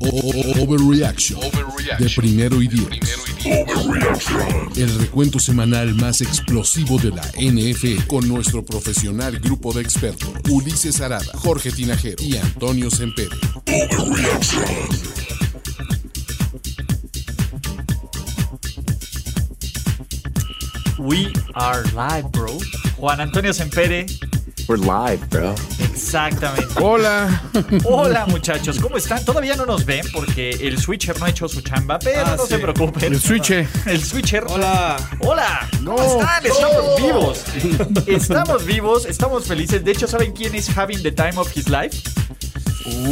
Overreaction de primero y diez. El recuento semanal más explosivo de la NFL con nuestro profesional grupo de expertos Ulises Arada, Jorge Tinajero y Antonio Sempere. We are live, bro. Juan Antonio Sempere. We're live, bro. Exactamente. Hola. Hola muchachos, ¿cómo están? Todavía no nos ven porque el switcher no ha hecho su chamba, pero Ah, no se preocupen. El switcher. El switcher. Hola. Hola. ¿Cómo están? Estamos vivos. Estamos vivos, estamos felices. De hecho, ¿saben quién es having the time of his life?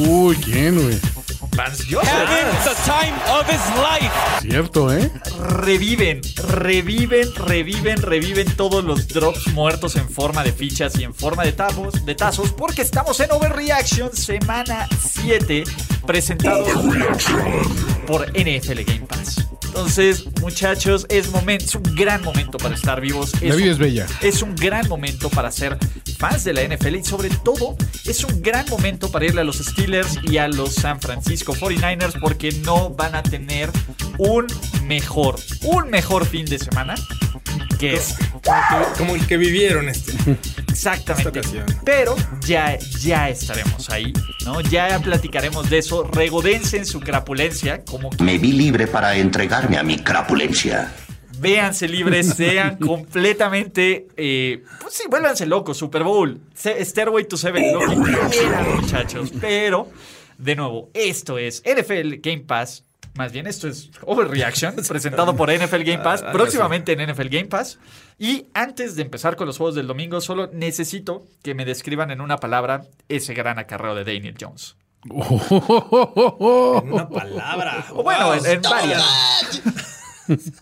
Uy, ¿quién, güey? Vance the time of his life. Cierto, ¿eh? Reviven, reviven, reviven, reviven todos los drops muertos en forma de fichas y en forma de tazos, de tazos porque estamos en Overreaction semana 7 presentado por NFL Game Pass. Entonces, muchachos, es momento, es un gran momento para estar vivos. La vida un- es bella. Es un gran momento para ser fans de la NFL y sobre todo es un gran momento para irle a los Steelers y a los San Francisco 49ers porque no van a tener un mejor, un mejor fin de semana que es Como el que vivieron este. exactamente. Esta. Pero ya, ya estaremos ahí, ¿no? Ya platicaremos de eso. Regodense en su crapulencia, como Me vi libre para entregarme a mi crapulencia. véanse libres, sean completamente, eh, pues sí, vuélvanse locos, Super Bowl, Stairway to Seven, lo que quieran, muchachos. Pero, de nuevo, esto es NFL Game Pass. Más bien, esto es Overreaction, presentado por NFL Game Pass, próximamente en NFL Game Pass. Y antes de empezar con los juegos del domingo, solo necesito que me describan en una palabra ese gran acarreo de Daniel Jones. Una palabra. O bueno, en, en varias.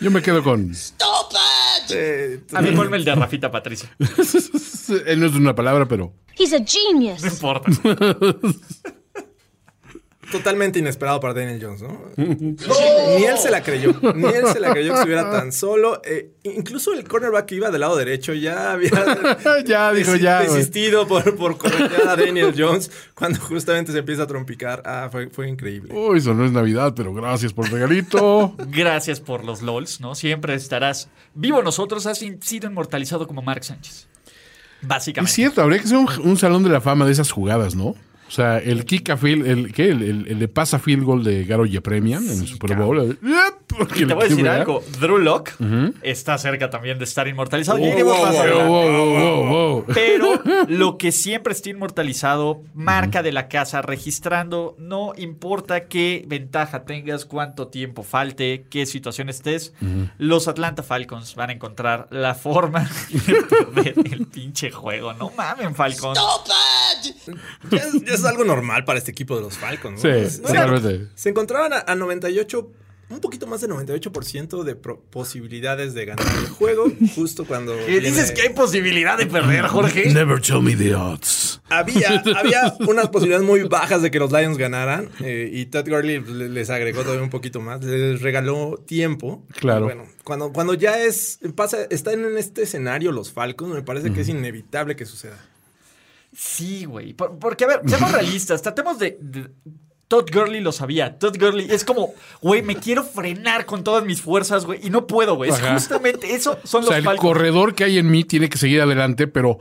Yo me quedo con. Eh, A mí ponme el de Rafita Patricia. Él no es una palabra, pero. He's a genius. No importa. Totalmente inesperado para Daniel Jones, ¿no? Ni él se la creyó. Ni él se la creyó que estuviera tan solo. Eh, incluso el cornerback que iba del lado derecho ya había Ya, dijo, desi- ya, desistido por, por a Daniel Jones cuando justamente se empieza a trompicar. Ah, fue, fue increíble. Uy, eso no es Navidad, pero gracias por el regalito. Gracias por los LOLs, ¿no? Siempre estarás vivo nosotros, has sido inmortalizado como Mark Sánchez. Es Básicamente. cierto, habría que un, un salón de la fama de esas jugadas, ¿no? O sea, el kick a field, el, ¿qué? El, el, el de pasa field goal de Garo Yepremian en el Super Bowl. El- Y te voy a decir algo, Drew Lock está cerca también de estar inmortalizado. Ya iremos más wow. Pero lo que siempre está inmortalizado, marca de la casa, registrando, no importa qué ventaja tengas, cuánto tiempo falte, qué situación estés, los Atlanta Falcons van a encontrar la forma de perder el pinche juego. No mamen, Falcons. Ya es, ya es algo normal para este equipo de los Falcons. Sí, ¿no? Es- totalmente. Se encontraban a, a 98, un poquito más de 98% de posibilidades de ganar el juego, justo cuando. ¿Qué viene- dices que hay posibilidad de perder, Jorge? Never tell me the odds. Había, había unas posibilidades muy bajas de que los Lions ganaran eh, y Todd Gurley le- les agregó todavía un poquito más, les regaló tiempo. Claro. Bueno, cuando, cuando ya es pasa, están en este escenario los Falcons, me parece que es inevitable que suceda. Sí, güey. Por- porque, a ver, seamos realistas. Tratemos de, de- Todd Gurley lo sabía. Todd Gurley es como, güey, me quiero frenar con todas mis fuerzas, güey. Y no puedo, güey. Es justamente eso son O los sea, el Falcons. corredor que hay en mí tiene que seguir adelante, pero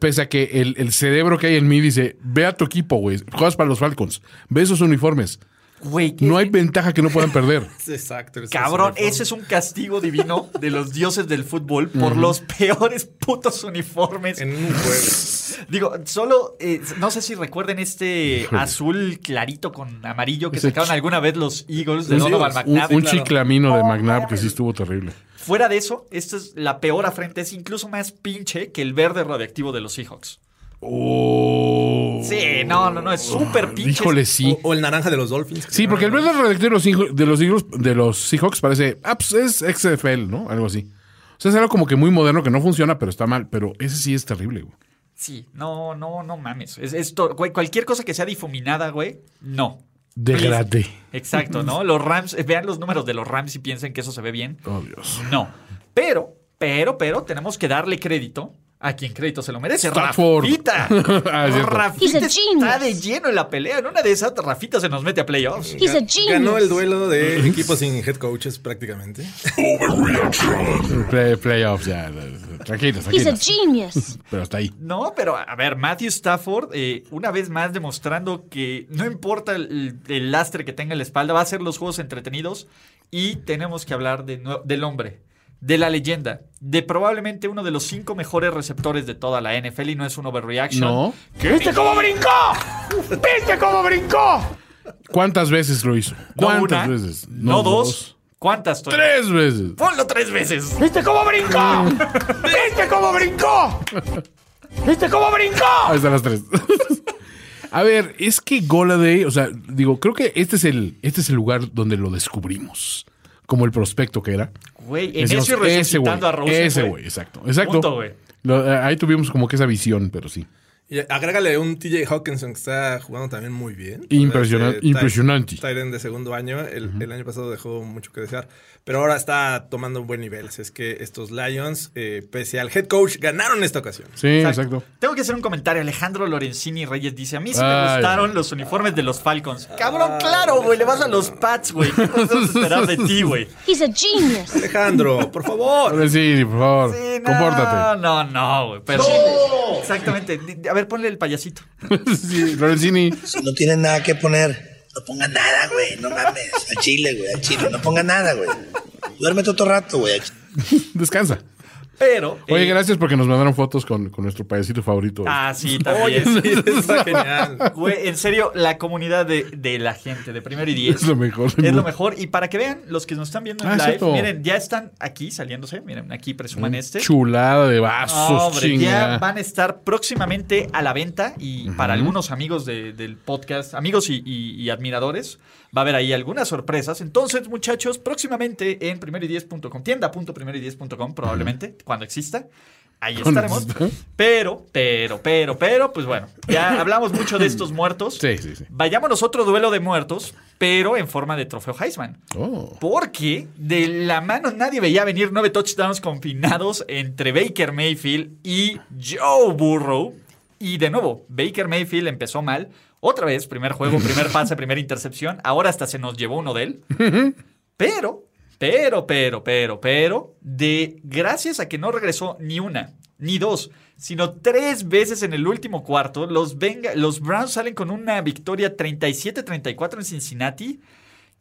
pese a que el, el cerebro que hay en mí dice, ve a tu equipo, güey, juegas para los Falcons, ve esos uniformes. Güey, No hay ventaja que no puedan perder. Exacto. Cabrón, es ese es un castigo divino de los dioses del fútbol por los peores putos uniformes. en un juego. Digo, solo, eh, no sé si recuerden este azul clarito con amarillo que Ese sacaron alguna vez los Eagles de Un, Donovan un, McNabb. un Claro. chiclamino de McNabb que sí estuvo terrible. Fuera de eso, esta es la peor afrenta, es incluso más pinche que el verde radioactivo de los Seahawks. Oh. Sí, no, no, no, es súper pinche. Híjole, sí. O, o el naranja de los Dolphins. Sí, porque el verde redactor de los, de los, de los Seahawks parece, ah, pues es XFL, ¿no? Algo así. O sea, es algo como que muy moderno que no funciona, pero está mal. Pero ese sí es terrible, güey. Sí, no, no, no mames. Es, esto, güey, cualquier cosa que sea difuminada, güey, no. Degradé. Exacto, ¿no? Los Rams, eh, vean los números de los Rams y piensen que eso se ve bien. Oh, Dios. No. Pero, pero, pero, tenemos que darle crédito a quien crédito se lo merece. Stafford. Rafita. Ah. Rafita He's a está de lleno en la pelea. En una de esas, Rafita se nos mete a playoffs. He's a genius. Ganó el duelo de equipos sin head coaches prácticamente. Play- playoffs, ya. Tranquilos, He's a tranquilos. genius. Pero hasta ahí. No, pero a ver, Matthew Stafford, eh, una vez más demostrando que no importa el, el lastre que tenga en la espalda, va a hacer los juegos entretenidos y tenemos que hablar de del hombre, de la leyenda, de probablemente uno de los cinco mejores receptores de toda la NFL y no es un overreaction. No. ¿Viste cómo brincó? ¿Viste cómo brincó? ¿Cuántas veces lo hizo? No ¿Cuántas una, veces? No, dos. ¿Cuántas? Toño? Tres veces. Ponlo tres veces. ¿Viste cómo brincó? ¿Viste cómo brincó? ¿Viste cómo brincó? Ahí están las tres. A ver, es que Goladay, o sea, digo, creo que este es el, este es el lugar donde lo descubrimos. Como el prospecto que era. Güey, en Decimos, ese resucitando a Rosen, Ese güey, exacto. Exacto. Punto, güey. Lo- eh, ahí tuvimos como que esa visión, pero sí. Y agrégale un TJ Hawkinson que está jugando también muy bien. Impresionante, Este, impresionante. end de segundo año. El, el año pasado dejó mucho que desear. Pero ahora está tomando un buen nivel. Es que estos Lions, eh, pese al head coach, ganaron esta ocasión. Sí, exacto. Tengo que hacer un comentario. Alejandro Lorenzini Reyes dice: A mí sí me Ay. gustaron los uniformes de los Falcons. Cabrón, claro, güey. Le vas a los Pats, güey. ¿Qué podemos esperar de ti, güey? He's a genius. Alejandro, por favor. Sí, por favor, Sí, no, compórtate. No, no, güey. Pero exactamente. A ver, ponle el payasito. sí, Lorenzini. No tienen nada que poner, no pongan nada, güey. No mames. A Chile, güey. A Chile. No pongan nada, güey. Duérmete otro rato, güey. Descansa. Pero. Oye, eh, gracias porque nos mandaron fotos con, con nuestro payasito favorito. Ah, sí, Oye, también. sí, está genial. Güey, en serio, la comunidad de, de la gente de primero y diez Es lo mejor. Es lo mejor. Y para que vean, los que nos están viendo en Ah, live, cierto. miren, ya están aquí saliéndose. Miren, aquí presuman este. Chulada de vasos, Hombre, ya van a estar próximamente a la venta y para algunos amigos de- del podcast, amigos y, y- y admiradores, va a haber ahí algunas sorpresas. Entonces, muchachos, próximamente en primero y tienda.primero y probablemente, cuando exista. Ahí estaremos. Pero, pero, pero, pero, pues bueno, ya hablamos mucho de estos muertos. Sí, sí, sí. Vayámonos otro duelo de muertos, pero en forma de trofeo Heisman. Oh. Porque de la mano nadie veía venir nueve touchdowns combinados entre Baker Mayfield y Joe Burrow. Y de nuevo, Baker Mayfield empezó mal. Otra vez, primer juego, primer pase, primera intercepción. Ahora hasta se nos llevó uno de él. Pero, pero, pero, pero, pero, de gracias a que no regresó ni una, ni dos, sino tres veces en el último cuarto, los, Benga- los Browns salen con una victoria 37-34 en Cincinnati,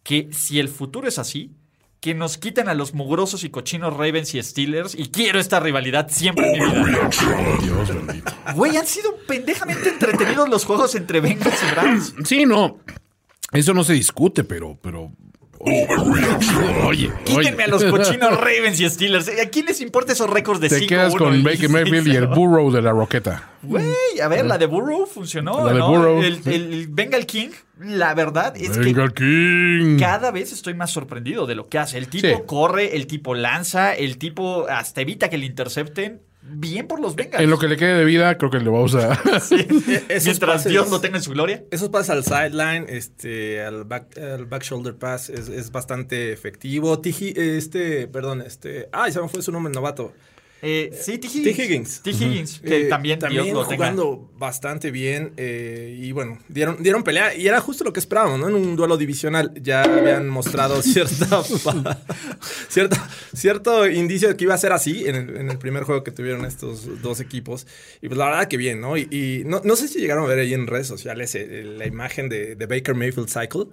que si el futuro es así, que nos quiten a los mugrosos y cochinos Ravens y Steelers, y quiero esta rivalidad siempre. Dios. Güey, han sido pendejamente entretenidos los juegos entre Bengals y Browns. Sí, no. Eso no se discute, pero, pero. Oye, oye, Quítenme oye. a los cochinos Ravens y Steelers. ¿A quién les importa esos récords de Te 5 quedas con Baker Mayfield y el Burrow de la Roqueta. Güey, a ver, la de Burrow funcionó, La de ¿no? Burrow, El, el Bengal King, la verdad es Venga, que King. cada vez estoy más sorprendido de lo que hace. El tipo Sí. corre, el tipo lanza, el tipo hasta evita que le intercepten. Bien por los Bengals. En lo que le quede de vida, creo que le vamos a. Esos Mientras pases- Dios lo tenga en su gloria. Esos pases al sideline, este, al back, al back shoulder pass es, es bastante efectivo. Tiji, este, perdón, este, ay, se me fue su nombre, novato. Eh, sí, T. T. Higgins. Higgins. T. Higgins, que Eh, también, también Dios lo tenga. jugando bastante bien eh, y bueno, dieron, dieron pelea y era justo lo que esperábamos, ¿no? En un duelo divisional ya habían mostrado cierta, cierta cierto indicio de que iba a ser así en el, en el primer juego que tuvieron estos dos equipos y pues la verdad que bien, ¿no? Y, y no, no sé si llegaron a ver ahí en redes sociales eh, la imagen de, de Baker Mayfield Cycle.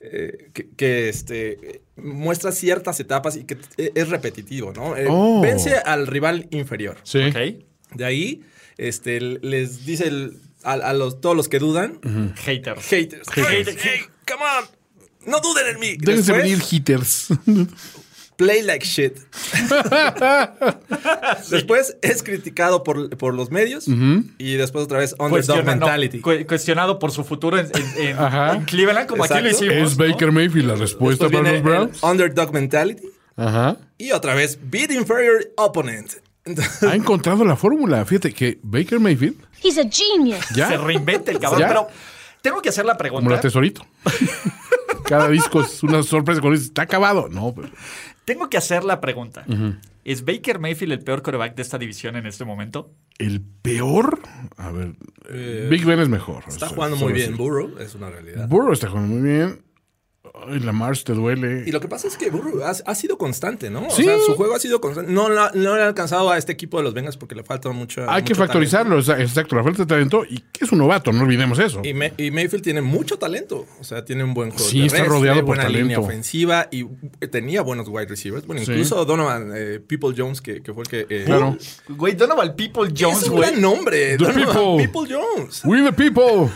Eh, que, que, este, muestra ciertas etapas y que eh, es repetitivo, ¿no? Eh, Oh. Vence al rival inferior. Sí. De ahí, este, les dice el- a, a los, todos los que dudan, Hater. haters, haters, hey, come on, no duden en mí. Déjense Después, venir hitters. Play like shit. Después es criticado por, por los medios y después otra vez underdog mentality. cu- cuestionado por su futuro en, en- en- Ajá. en Cleveland, como aquí lo Exacto. hicimos. ¿Es ¿no? Baker Mayfield la respuesta Después para viene los Browns? underdog mentality Ajá. y otra vez beat inferior opponent. Entonces, Ha encontrado la fórmula. Fíjate que Baker Mayfield He's a genius. ya, Se reinventa el cabrón. Ya. Pero tengo que hacer la como la pregunta. tesorito. Cada disco es una sorpresa cuando dices, está acabado. No, pero Tengo que hacer la pregunta. ¿Es Baker Mayfield el peor coreback de esta división en este momento? el peor. A ver, Big Ben es mejor. Eh, está O sea, jugando muy bien. Burrow, es una realidad. Burrow está jugando muy bien. Ay, Lamar te duele. Y lo que pasa es que Burrow ha, ha sido constante, ¿no? Sí. O sea, su juego ha sido constante. No, no le ha alcanzado a este equipo de los Bengals porque le falta mucho. Hay que factorizarlo, exa- exacto, la falta de talento y que es un novato, no olvidemos eso. Y, May- y Mayfield tiene mucho talento. O sea, tiene un buen juego. Sí, está rodeado por buena línea talento. ofensiva y tenía buenos wide receivers. Bueno, Sí. incluso Donovan eh, People Jones, que, que fue el que. eh, Claro. Güey, Donovan People Jones, es un güey. gran nombre. The Donovan People. People Jones. We the people.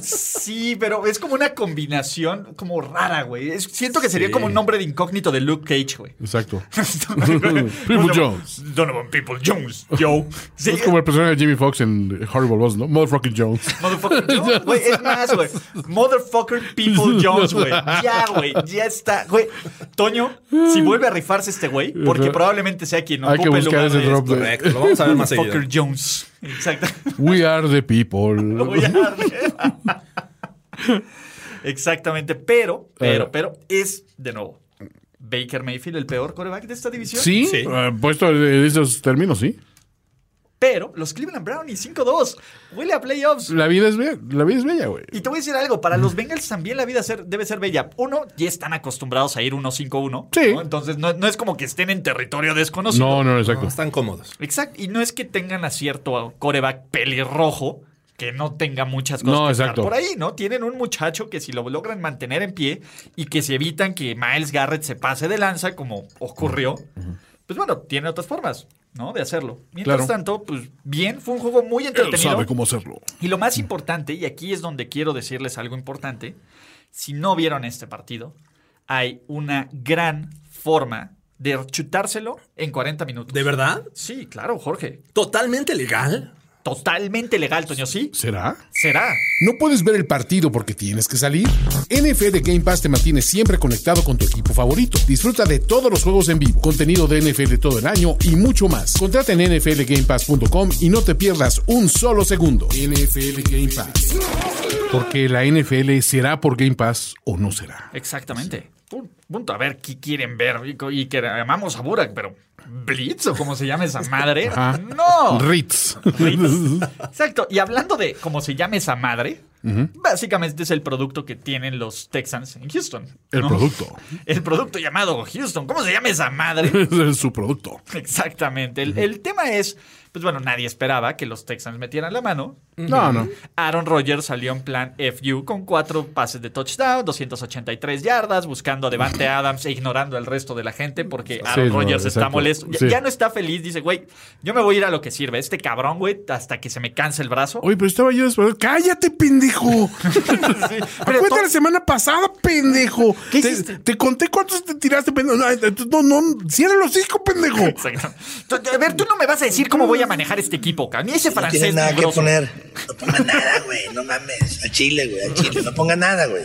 Sí, pero es como una combinación como rara, güey. Es- Siento que sería Sí. como un nombre de incógnito de Luke Cage, güey. Exacto. People Jones. Donovan People Jones. Yo. Sí, es como el personaje de Jimmy Fox en Horrible Boss, ¿no? Motherfucking Jones. Motherfucker Jones, güey. Es más, güey. Motherfucker People Jones, güey. Ya, güey. Ya está. Güey. Toño, si vuelve a rifarse este güey, porque probablemente sea quien Hay que ocupe el buscar lugar ese de drop de- Correcto. Lo vamos a ver más seguido. Motherfucker Jones. Exacto. We are the people. Lo voy a dar. Exactamente. Pero, pero, pero, es de nuevo. Baker Mayfield, el peor coreback de esta división. Sí, Sí. eh, puesto en esos términos, sí. Pero los Cleveland Brownies 5-2. Huele a playoffs. La vida es bella, la vida es bella, güey. Y te voy a decir algo, para los Bengals también la vida ser- debe ser bella. Uno, ya están acostumbrados a ir 1-5-1. Sí. ¿no? Entonces no, no es como que estén en territorio desconocido. No, no, exacto. No, están cómodos. Exacto. Y no es que tengan a cierto coreback pelirrojo que no tenga muchas cosas No, que estar exacto. por ahí, ¿no? Tienen un muchacho que si lo logran mantener en pie y que se evitan que Miles Garrett se pase de lanza, como ocurrió, pues bueno, tiene otras formas, ¿no? De hacerlo. Mientras Claro. tanto, pues bien, fue un juego muy Él entretenido. sabe cómo hacerlo. Y lo más importante, y aquí es donde quiero decirles algo importante, si no vieron este partido, hay una gran forma de chutárselo en 40 minutos. ¿De verdad? Sí, claro, Jorge. ¿Totalmente legal? Totalmente legal, Toño, ¿sí? ¿Será? Será. ¿No puedes ver el partido porque tienes que salir? NFL Game Pass te mantiene siempre conectado con tu equipo favorito. Disfruta de todos los juegos en vivo, contenido de NFL todo el año y mucho más. Contrata en nflgamepass.com y no te pierdas un solo segundo. NFL Game Pass. Porque la NFL será por Game Pass o no será. Exactamente. Pun- Punto. A ver, ¿qué quieren ver? Y, que amamos a Burak, pero ¿Blitz o como se llama esa madre? Ajá. ¡No! Ritz. Ritz. Exacto. Y hablando de cómo se llama esa madre, básicamente es el producto que tienen los Texans en Houston. El ¿no? producto. El producto llamado Houston. ¿Cómo se llama esa madre? es su producto. Exactamente. El, el tema es, pues bueno, nadie esperaba que los Texans metieran la mano. No, no. Aaron Rodgers salió en plan FU con cuatro pases de touchdown, 283 yardas, buscando a Devante Adams e ignorando al resto de la gente porque Aaron no, Rodgers está molesto. Ya, Sí. ya no está feliz, dice, güey, yo me voy a ir a lo que sirve. Este cabrón, güey, hasta que se me canse el brazo. Oye, pero estaba yo después. ¡Cállate, pendejo! Pero Acuérdate la semana pasada, pendejo. ¿Qué te, hiciste? te conté cuántos te tiraste, pendejo. No, no, no, cierra los hocico, pendejo. Exacto. A ver, tú no me vas a decir cómo voy a manejar este equipo, cabrón. Ni ese No francés tienes nada que poner. No ponga nada, güey. No mames. A Chile, güey. A Chile. No ponga nada, güey.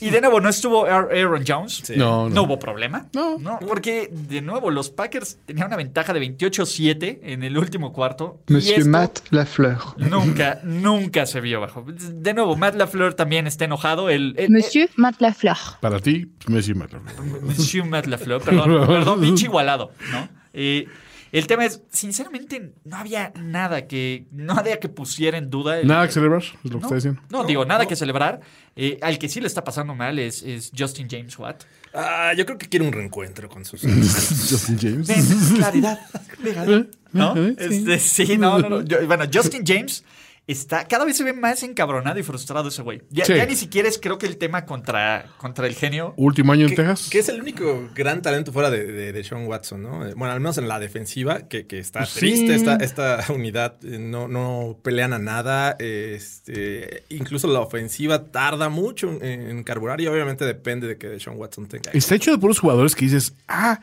Y de nuevo, no estuvo Aaron Jones. No, no. No hubo problema. No. porque de nuevo, los Packers tenían una ventaja de 28-7 en el último cuarto. Monsieur Matt Lafleur. Nunca, nunca se vio bajo. De nuevo, Matt LaFleur también está enojado. El, el- Monsieur Matt Lafleur. Para ti, Messi Matt. el- Monsieur Matt LaFleur, perdón, perdón, pinche igualado, ¿no? Eh, el tema es, sinceramente, no había nada que, no había que pusiera en duda. el- Nada que celebrar, es lo que no, está diciendo. no, digo, nada que celebrar. Eh, al que sí le está pasando mal es, es Justin James Watt. Ah, yo creo que quiere un reencuentro con sus. Justin James. Ven, claridad. Legal. ¿No? Eh, Este, sí, no, no, no. Yo- bueno, Justin James está, cada vez se ve más encabronado y frustrado ese güey. Ya, Sí. ya ni siquiera es creo que el tema contra, contra el genio. Último año en Que, Texas. que es el único gran talento fuera de, de, de Sean Watson, ¿no? Eh, Bueno, al menos en la defensiva, que, que está Sí. triste esta, esta unidad. eh, No, no pelean a nada. Este, incluso la ofensiva tarda mucho en, en carburar y obviamente depende de que Sean Watson tenga. Está hecho de puros jugadores que dices, ah,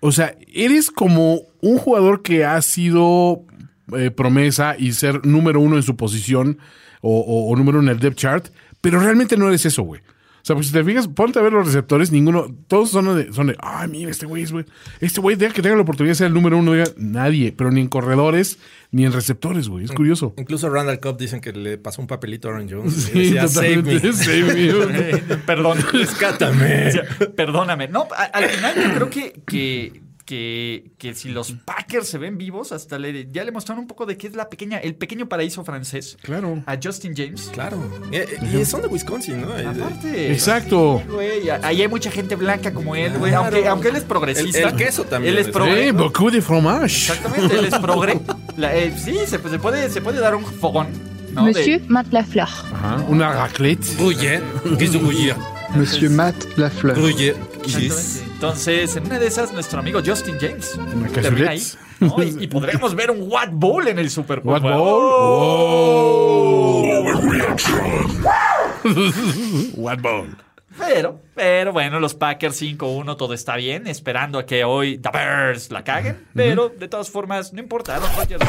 o sea, eres como un jugador que ha sido eh, promesa y ser número uno en su posición o, o- o número uno en el depth chart, pero realmente no eres eso, güey. O sea, pues si te fijas, ponte a ver los receptores, ninguno, todos son de, son de ay, mira, este güey es güey. Este güey, deja que tenga la oportunidad de ser el número uno, diga, nadie, pero ni en corredores, ni en receptores, güey. Es curioso. Incluso Randall Cobb dicen que le pasó un papelito a Aaron Jones. y Sí, decía, "Save me". Save me. Perdón. Rescátame. O sea, Perdóname. No, al final yo creo que, que, que, que si los Packers se ven vivos, hasta le, ya le mostraron un poco de qué es la pequeña, el pequeño paraíso francés. Claro. A Justin James. Claro. Eh, eh, y son de Wisconsin, ¿no? Aparte. Exacto. Sí, güey, ahí hay mucha gente blanca como él, güey. Claro. Aunque, aunque él es progresista. El- el queso también Él es progre. Eh, beaucoup de fromage. Exactamente, él es progre. La- eh, sí, se, se puede, se puede dar un fogón. ¿no? De- Monsieur Matt Lafleur. Ajá, una raclette. Gruyère. Monsieur Matt Lafleur. Gruyère. Entonces, en una de esas, nuestro amigo Justin James Una termina ahí. ¿no? Y, y podremos ver un What Bowl en el Super Bowl. What Bowl? What Bowl? Pero, pero bueno, los Packers 5-1, todo está bien, esperando a que hoy The Bears la caguen. Pero de todas formas, no importa. Aaron Rodgers,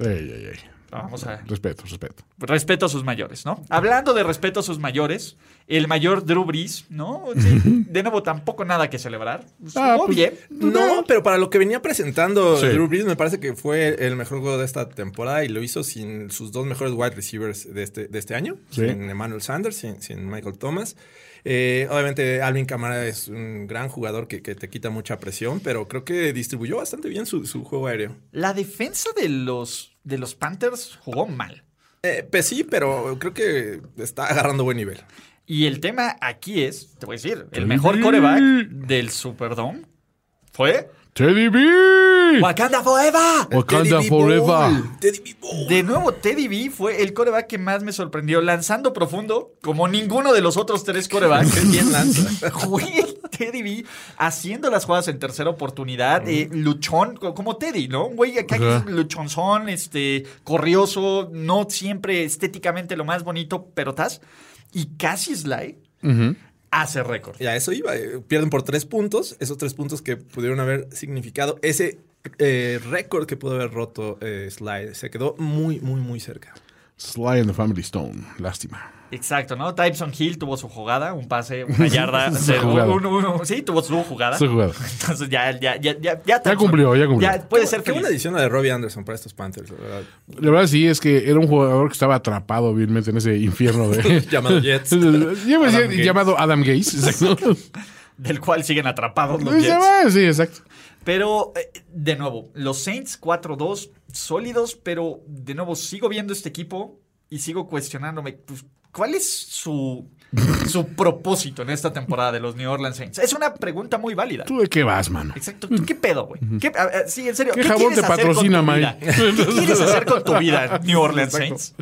Ey, ey, ey. Vamos a. Respeto, respeto. Respeto a sus mayores, ¿no? Hablando de respeto a sus mayores, el mayor Drew Brees, ¿no? Sí, de nuevo, tampoco nada que celebrar. Ah, Jugó pues, bien. No, pero para lo que venía presentando Sí. Drew Brees, me parece que fue el mejor juego de esta temporada y lo hizo sin sus dos mejores wide receivers de este, de este año, Sí. sin Emmanuel Sanders, sin, sin Michael Thomas. Eh, obviamente, Alvin Kamara es un gran jugador que, que te quita mucha presión, pero creo que distribuyó bastante bien su, su juego aéreo. La defensa de los, de los Panthers jugó mal. Eh, pues sí, pero creo que está agarrando buen nivel. Y el tema aquí es, te voy a decir, el mejor coreback del Superdome fue Teddy B. Wakanda Forever. Wakanda Teddy B. Forever. Ball. Teddy B. Ball. De nuevo, Teddy B fue el coreback que más me sorprendió, lanzando profundo, como ninguno de los otros tres corebacks. Bien lanza. Güey, Teddy B haciendo las jugadas en tercera oportunidad, eh, luchón, co- como Teddy, ¿no? Un güey acá que Ajá. es luchonzón, este, corrioso, no siempre estéticamente lo más bonito, pero tas. Y casi Sly hace récord. Y a eso iba. eh, Pierden por tres puntos. Esos tres puntos que pudieron haber significado ese eh, récord que pudo haber roto eh, Sly. Se quedó muy, muy, muy cerca. Sly and the Family Stone. Lástima. Exacto, ¿no? Tyson Hill tuvo su jugada, un pase, una yarda. Su jugada. un- un- sí, tuvo su jugada. Su jugada. Entonces ya, ya, ya, ya, ya, Tyson- cumplió, ya cumplió. puede Qué- ser Qué buena feliz. edición de Robbie Anderson para estos Panthers, la verdad. La verdad sí, es que era un jugador que estaba atrapado vilmente en ese infierno de... Llamado Jets. Adam llamado Adam Gaze. Exacto. Del cual siguen atrapados los Jets. ah, sí, exacto. Pero, eh, de nuevo, los Saints 4-2, sólidos, pero de nuevo sigo viendo este equipo y sigo cuestionándome, pues, ¿cuál es su, su propósito en esta temporada de los New Orleans Saints? Es una pregunta muy válida. ¿Tú de qué vas, mano? Exacto. ¿Tú ¿Qué pedo, güey? ¿Qué- a- a- Sí, en serio. ¿Qué ¿Qué, jabón quieres te hacer con patrocina, Mike? vida? ¿Qué quieres hacer con tu vida, New Orleans Exacto. Saints?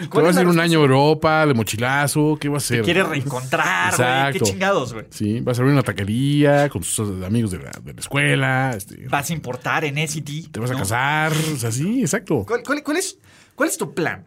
¿Y ¿Te cuál vas es a la ir un año a Europa de mochilazo? ¿Qué vas a hacer? ¿Quieres reencontrar, güey? ¿Qué Exacto. chingados, güey? Sí, vas a abrir una taquería con tus amigos de la, de la escuela. este, ¿Vas a importar en SCT? te vas a ¿no? casar. O sea, sí, exacto. ¿Cuál, cuál- cuál es, ¿Cuál es tu plan?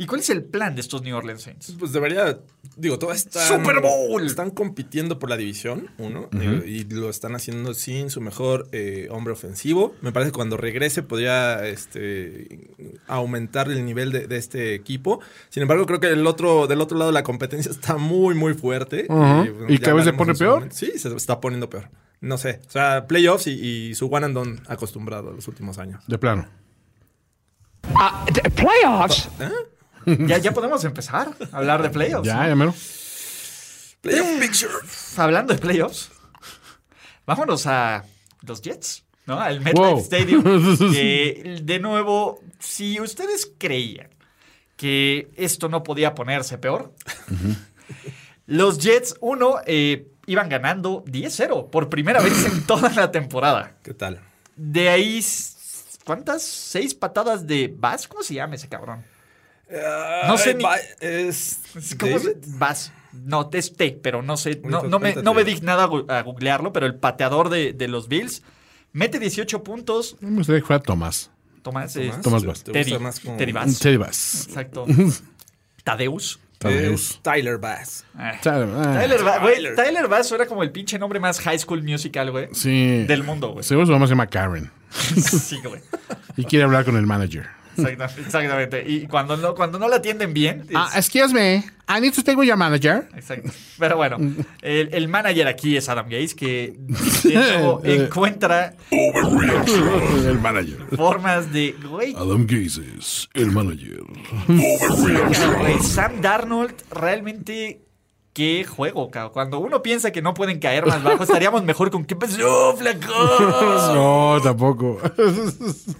¿Y cuál es el plan de estos New Orleans Saints? Pues debería, digo, todo están... Super Bowl. Están compitiendo por la división, uno, y lo están haciendo sin su mejor eh, hombre ofensivo. Me parece que cuando regrese podría este, aumentar el nivel de, de este equipo. Sin embargo, creo que el otro, del otro lado la competencia está muy, muy fuerte. Bueno, ¿Y ya cada vez se pone peor? momento. Sí, se está poniendo peor. No sé. O sea, playoffs y, y su one and done acostumbrado los últimos años. De plano. playoffs? ¿Ya, ya podemos empezar a hablar de playoffs. Ya, ya mero. Playoff picture. Hablando de playoffs, vámonos a los Jets, ¿no? Al MetLife Wow. Stadium. que, de nuevo, si ustedes creían que esto no podía ponerse peor, los Jets, uno, eh, iban ganando 10-0 por primera vez en toda la temporada. ¿Qué tal? De ahí ¿cuántas? ¿Seis patadas de Bass? ¿Cómo se llama ese cabrón? No sé ni- Es. ¿Cómo se- Bass. No, es T, pero no sé. No, no me, no me di nada a googlearlo, pero el pateador de, de los Bills mete 18 puntos. Me gustaría que fuera Tomás. Tomás, Tomás, es- Tomás ¿te- Bass. te Teddy, más como- Teddy Bass. Teddy Bass. Exacto. Tadeus. Tadeus. Tyler Bass. Ah. Ah, Tyler, güey, Tyler. Tyler Bass era como el pinche nombre más high school musical, güey. Sí. Del mundo, güey. Seguro su mamá se llama Karen. Sí, güey. Y quiere hablar con el manager. Exacta- Exactamente. Y cuando no, cuando no la atienden bien. es- Ah, excuse me. I need to speak with your manager. Exacto. Pero bueno, el, el manager aquí es Adam Gaze, que encuentra el manager. formas de. Güey, Adam Gaze el manager. Sam Darnold realmente. Qué juego, cabrón. Cuando uno piensa que no pueden caer más bajo, estaríamos mejor con ¿Qué pasó, flaco? No, tampoco.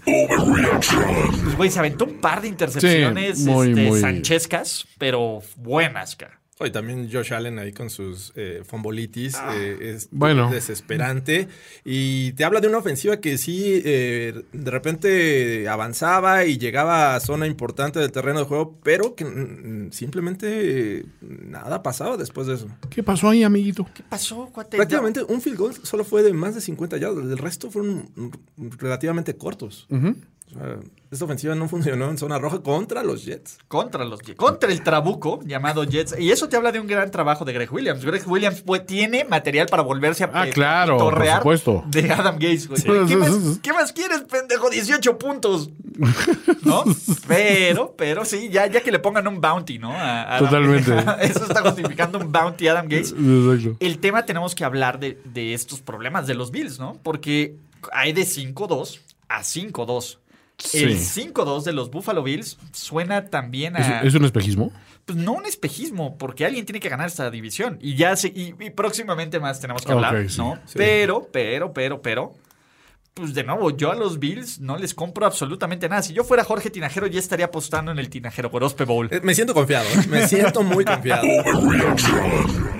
Pues, güey, se aventó un par de intercepciones Sí, muy, este, muy- sanchescas, pero buenas, cara. Y también Josh Allen ahí con sus eh, fombolitis. eh, es Bueno. desesperante. Y te habla de una ofensiva que sí, eh, de repente avanzaba y llegaba a zona importante del terreno de juego, pero que mm, simplemente eh, nada pasaba después de eso. ¿Qué pasó ahí, amiguito? ¿Qué pasó, cuate? Prácticamente un field goal solo fue de más de 50 yardas. El resto fueron mm, relativamente cortos. Sea, esta ofensiva no funcionó en zona roja contra los Jets. Contra los Jets. Contra el trabuco llamado Jets. Y eso te habla de un gran trabajo de Greg Williams. Greg Williams pues, tiene material para volverse a Ah, eh, claro, por torrear supuesto. de Adam Gates. ¿Qué, más, qué más quieres, pendejo? 18 puntos. ¿No? Pero, pero sí, ya, ya que le pongan un bounty, ¿no? A- a Adam- Totalmente. eso está justificando un bounty a Adam Gates. Exacto. El tema tenemos que hablar de, de estos problemas de los Bills, ¿no? Porque hay de 5-2 a 5-2. El Sí. 5-2 de los Buffalo Bills suena también ¿Es, a... es un espejismo? Pues no un espejismo, porque alguien tiene que ganar esta división. Y ya se, y, y próximamente más tenemos que hablar, sí, ¿no? sí. Pero, pero, pero, pero. Pues de nuevo, yo a los Bills no les compro absolutamente nada. Si yo fuera Jorge Tinajero, ya estaría apostando en el Tinajero Gorospe Bowl. Eh, Me siento confiado, ¿eh? me siento muy confiado.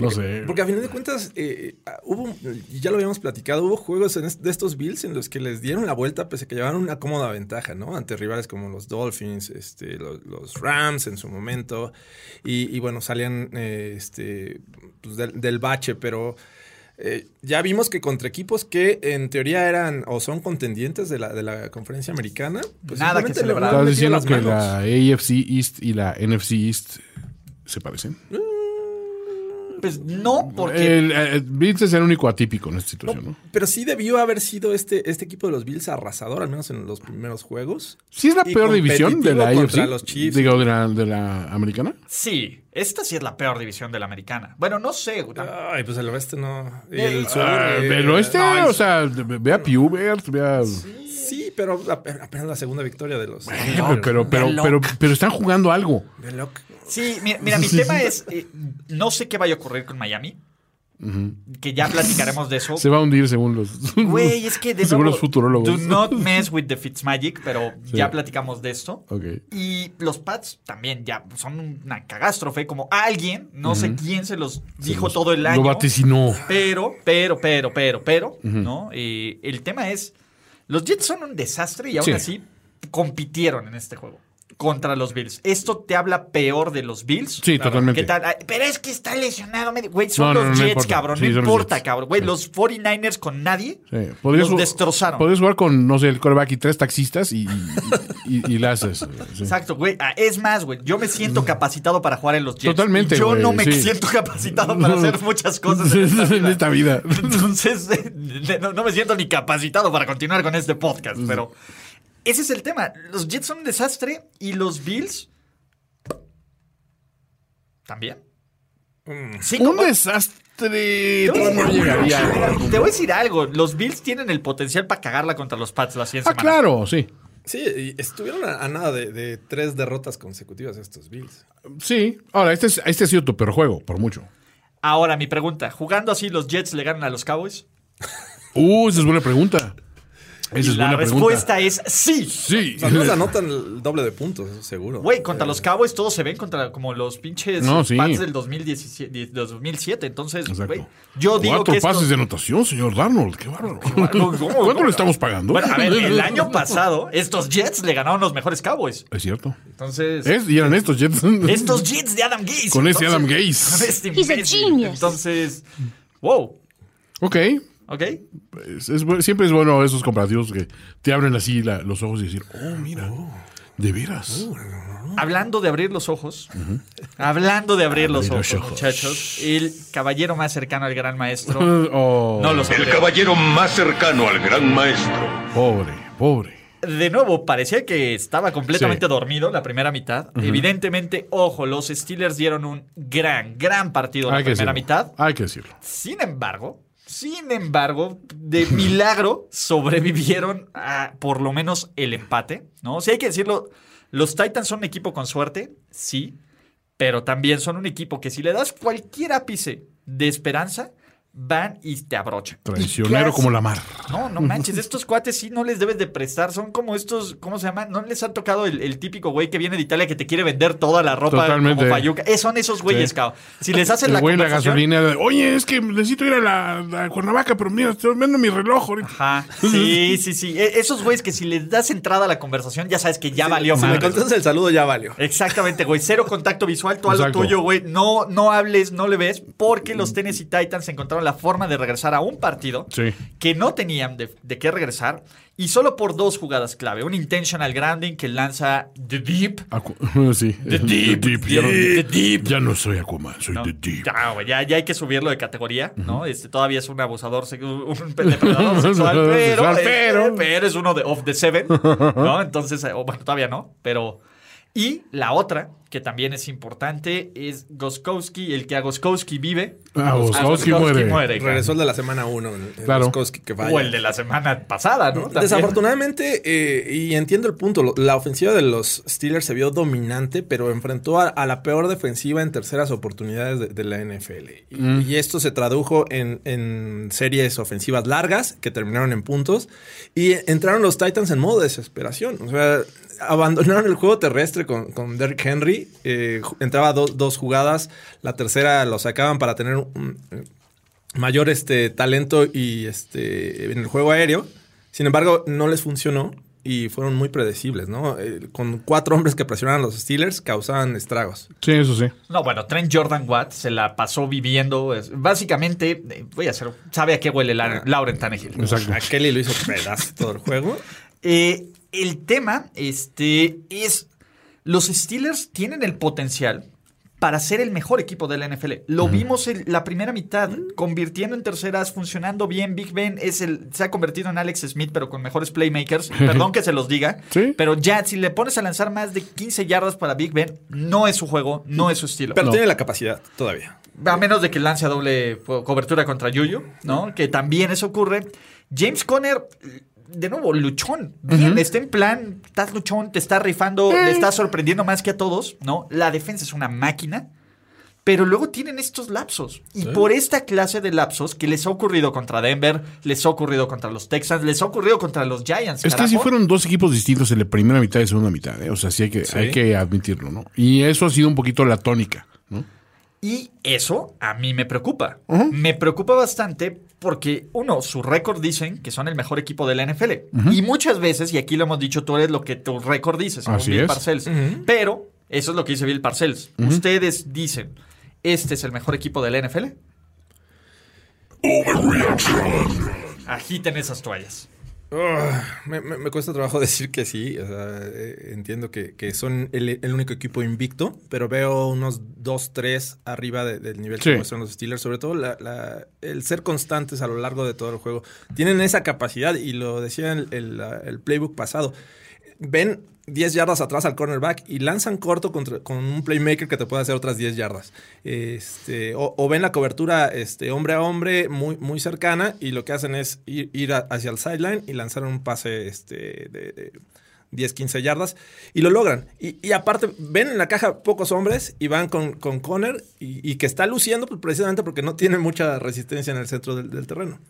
No sé. Porque a final de cuentas, eh, hubo, y ya lo habíamos platicado, hubo juegos en est- de estos Bills en los que les dieron la vuelta pese a que llevaban una cómoda ventaja, ¿no? Ante rivales como los Dolphins, este, los, los Rams en su momento, y, y bueno, salían eh, este, pues, del, del bache, pero eh, ya vimos que contra equipos que en teoría eran o son contendientes de la, de la conferencia americana, pues Nada que celebrar. ¿Estás diciendo que la AFC East y la NFC East se parecen? Pues no, porque. El, el Bills es el único atípico en esta situación, ¿no? Pero sí debió haber sido este, este equipo de los Bills arrasador, al menos en los primeros juegos. ¿Sí es la Y peor división de la AFC? los Chiefs. Digo, de la, de la americana. Sí, esta sí es la peor división de la americana. Bueno, no sé. güey. Ay, pues el oeste no. Y Eh, el sur. Ah, eh, este, no, el o sea, ve a Pubert, ve a... Sí, pero ap- apenas la segunda victoria de los. Pero, pero, pero, pero, pero están jugando algo. De Locke. Sí, mira, mira, mi tema es. eh, no sé qué vaya a ocurrir con Miami. Que ya platicaremos de eso. Se va a hundir según los... Güey, es que de según nuevo, los futurólogos. Do not mess with the Fitzmagic, pero Sí. ya platicamos de esto. Ok. Y los Pats también ya son una cagástrofe. Como alguien, no sé quién se los dijo los- todo el Lo año. vaticinó. Pero, pero, pero, pero, pero, ¿no? Eh, el tema es, los Jets son un desastre y aún Sí. así compitieron en este juego contra los Bills. ¿Esto te habla peor de los Bills? Sí, totalmente. ¿Qué tal? Ay, Pero es que está lesionado. medio- Güey, son No, no, los no, no Jets, importa. cabrón. Sí, no los importa, Jets. cabrón. Güey, los 49ers con nadie Sí. Podrías los ju- destrozaron. Podrías jugar con, no sé, el coreback y tres taxistas y, y, y, y la haces. sí. Exacto, güey. Ah, es más, güey, yo me siento capacitado para jugar en los Jets. Totalmente, Y yo güey, no me sí. siento capacitado para hacer muchas cosas en esta vida. Entonces, eh, no, no me siento ni capacitado para continuar con este podcast, pero ese es el tema. Los Jets son un desastre y los Bills también. Sí, Un como- desastre. Te voy a No decir- llegaría. Te voy a decir algo. Los Bills tienen el potencial para cagarla contra los Pats la siguiente Ah, semana. claro, sí. Sí, y estuvieron a, a nada de, de tres derrotas consecutivas estos Bills. Sí. Ahora, este, es, este ha sido tu peor juego, por mucho. Ahora, mi pregunta. ¿Jugando así los Jets le ganan a los Cowboys? Uh, esa es buena pregunta. Esa Y es la buena respuesta es sí. Sí. O sea, no se anotan el doble de puntos, eso seguro. Güey, contra los Cowboys todos se ven contra como los pinches No, sí. Pats del 2017, 2007. Entonces, Exacto. güey, yo digo Cuatro que esto- pases de anotación, señor Darnold. Qué bárbaro. ¿Cómo, cómo, ¿Cuánto cómo? le estamos pagando? Bueno, a ver, el año pasado estos Jets le ganaron los mejores Cowboys. Es cierto. Entonces, Es, y eran estos Jets. estos Jets de Adam Gase. Con ese Adam Gase. Con este He's a genius. Entonces, wow, Ok. ¿Ok? Es- siempre es bueno esos comparativos que te abren así la- los ojos y decir, oh, mira, de veras. Hablando de abrir los ojos, hablando de abrir los Abrir ojos, los ojos. muchachos, el caballero más cercano al gran maestro Oh, no lo El caballero más cercano al gran maestro. Pobre, pobre. De nuevo, parecía que estaba completamente Sí. dormido la primera mitad. Evidentemente, ojo, los Steelers dieron un gran, gran partido la Hay que primera decirlo. mitad. Hay que decirlo. Sin embargo, sin embargo, de milagro sobrevivieron a por lo menos el empate, ¿no? Si hay que decirlo, los Titans son un equipo con suerte, sí, pero también son un equipo que si le das cualquier ápice de esperanza, van y te abrochan. Traicionero como la mar. no, no manches, estos cuates sí no les debes de prestar, son como estos, ¿cómo se llaman? No les han tocado el, el típico güey que viene de Italia que te quiere vender toda la ropa Totalmente. como payuca. Eh, son esos güeyes, Sí. cabrón. Si les hacen El la güey la conversación- gasolina. Oye, es que necesito ir a la, la Cuernavaca, pero mira, estoy viendo mi reloj ahorita. Ajá, sí, sí, sí. E- Esos güeyes que si les das entrada a la conversación, ya sabes que ya valió Si me madre. contestas el saludo, ya valió. Exactamente, güey. Cero contacto visual, tú a lo tuyo, güey. No, no hables, no le ves, porque los Tennessee Titans encontraron la forma de regresar a un partido Sí. que no tenían de, de qué regresar. Y solo por dos jugadas clave. Un intentional grounding que lanza The Deep. Acu- sí. The Deep, Ya, no, The Deep. ya no soy Aquaman, soy ¿no? The Deep. Ya, güey, ya, ya hay que subirlo de categoría, ¿no? Este todavía es un abusador, un depredador sexual, pero, pero- es uno de of the seven, ¿no? Entonces, eh, bueno, todavía no, pero y la otra que también es importante es Goskowski, el que a Goskowski vive, Ah, a Goskowski muere. Regresó el de la semana 1. Claro. que falla. o el de la semana pasada, ¿no? También. Desafortunadamente, eh, y entiendo el punto, la ofensiva de los Steelers se vio dominante, pero enfrentó a, a la peor defensiva en terceras oportunidades de, de la NFL. Y, Mm. y esto se tradujo en, en series ofensivas largas que terminaron en puntos. Y entraron los Titans en modo de desesperación. O sea, abandonaron el juego terrestre con, con Derrick Henry. Eh, entraba do- dos jugadas, la tercera lo sacaban para tener un, mayor este, talento y este, en el juego aéreo. Sin embargo, no les funcionó y fueron muy predecibles, ¿no? Eh, con cuatro hombres que presionaban a los Steelers causaban estragos. Sí, eso sí. No, bueno, Trent Jordan Watt se la pasó viviendo. es- básicamente, eh, voy a hacer. ¿Sabe a qué huele la, Lauren Tannehill? Exacto. A Kelly lo hizo pedazo todo el juego. Eh, el tema este, es. Los Steelers tienen el potencial para ser el mejor equipo de la NFL. Lo vimos en la primera mitad, convirtiendo en terceras, funcionando bien. Big Ben es el, se ha convertido en Alex Smith, pero con mejores playmakers. Perdón que se los diga. Sí. Pero ya, si le pones a lanzar más de 15 yardas para Big Ben, no es su juego, no es su estilo. Pero No. tiene la capacidad todavía. A menos de que lance a doble co- cobertura contra Yuyu, ¿no? Que también eso ocurre. James Conner, de nuevo, luchón. Bien, está en plan, estás luchón, te está rifando, le estás sorprendiendo más que a todos, ¿no? La defensa es una máquina. Pero luego tienen estos lapsos. Y por esta clase de lapsos que les ha ocurrido contra Denver, les ha ocurrido contra los Texans, les ha ocurrido contra los Giants. Es que carajo. sí fueron dos equipos distintos en la primera mitad y segunda mitad, ¿eh? O sea, sí hay que, hay que admitirlo, ¿no? Y eso ha sido un poquito la tónica, ¿no? Y eso a mí me preocupa. Me preocupa bastante porque, uno, su récord dicen que son el mejor equipo de la NFL. Y muchas veces, y aquí lo hemos dicho, tú eres lo que tu récord dice, según Así Bill es. Parcells. Pero eso es lo que dice Bill Parcells. Ustedes dicen, ¿este es el mejor equipo de la NFL? Agiten esas toallas. Me, me- me cuesta trabajo decir que sí. o sea, eh, entiendo que, que son el, el único equipo invicto, pero veo unos 2-3 arriba de- del nivel Sí. que muestran los Steelers. Sobre todo la- la- el ser constantes a lo largo de todo el juego. Tienen esa capacidad y lo decía el, el playbook pasado. Ven 10 yardas atrás al cornerback y lanzan corto contra- con un playmaker que te puede hacer otras 10 yardas. Este, o, o ven la cobertura este, hombre a hombre muy, muy cercana y lo que hacen es ir, ir hacia el sideline y lanzar un pase este, de, de 10, 15 yardas y lo logran. Y, aparte, ven en la caja pocos hombres y van con, con Conner y, y que está luciendo pues, precisamente porque no tiene mucha resistencia en el centro del terreno.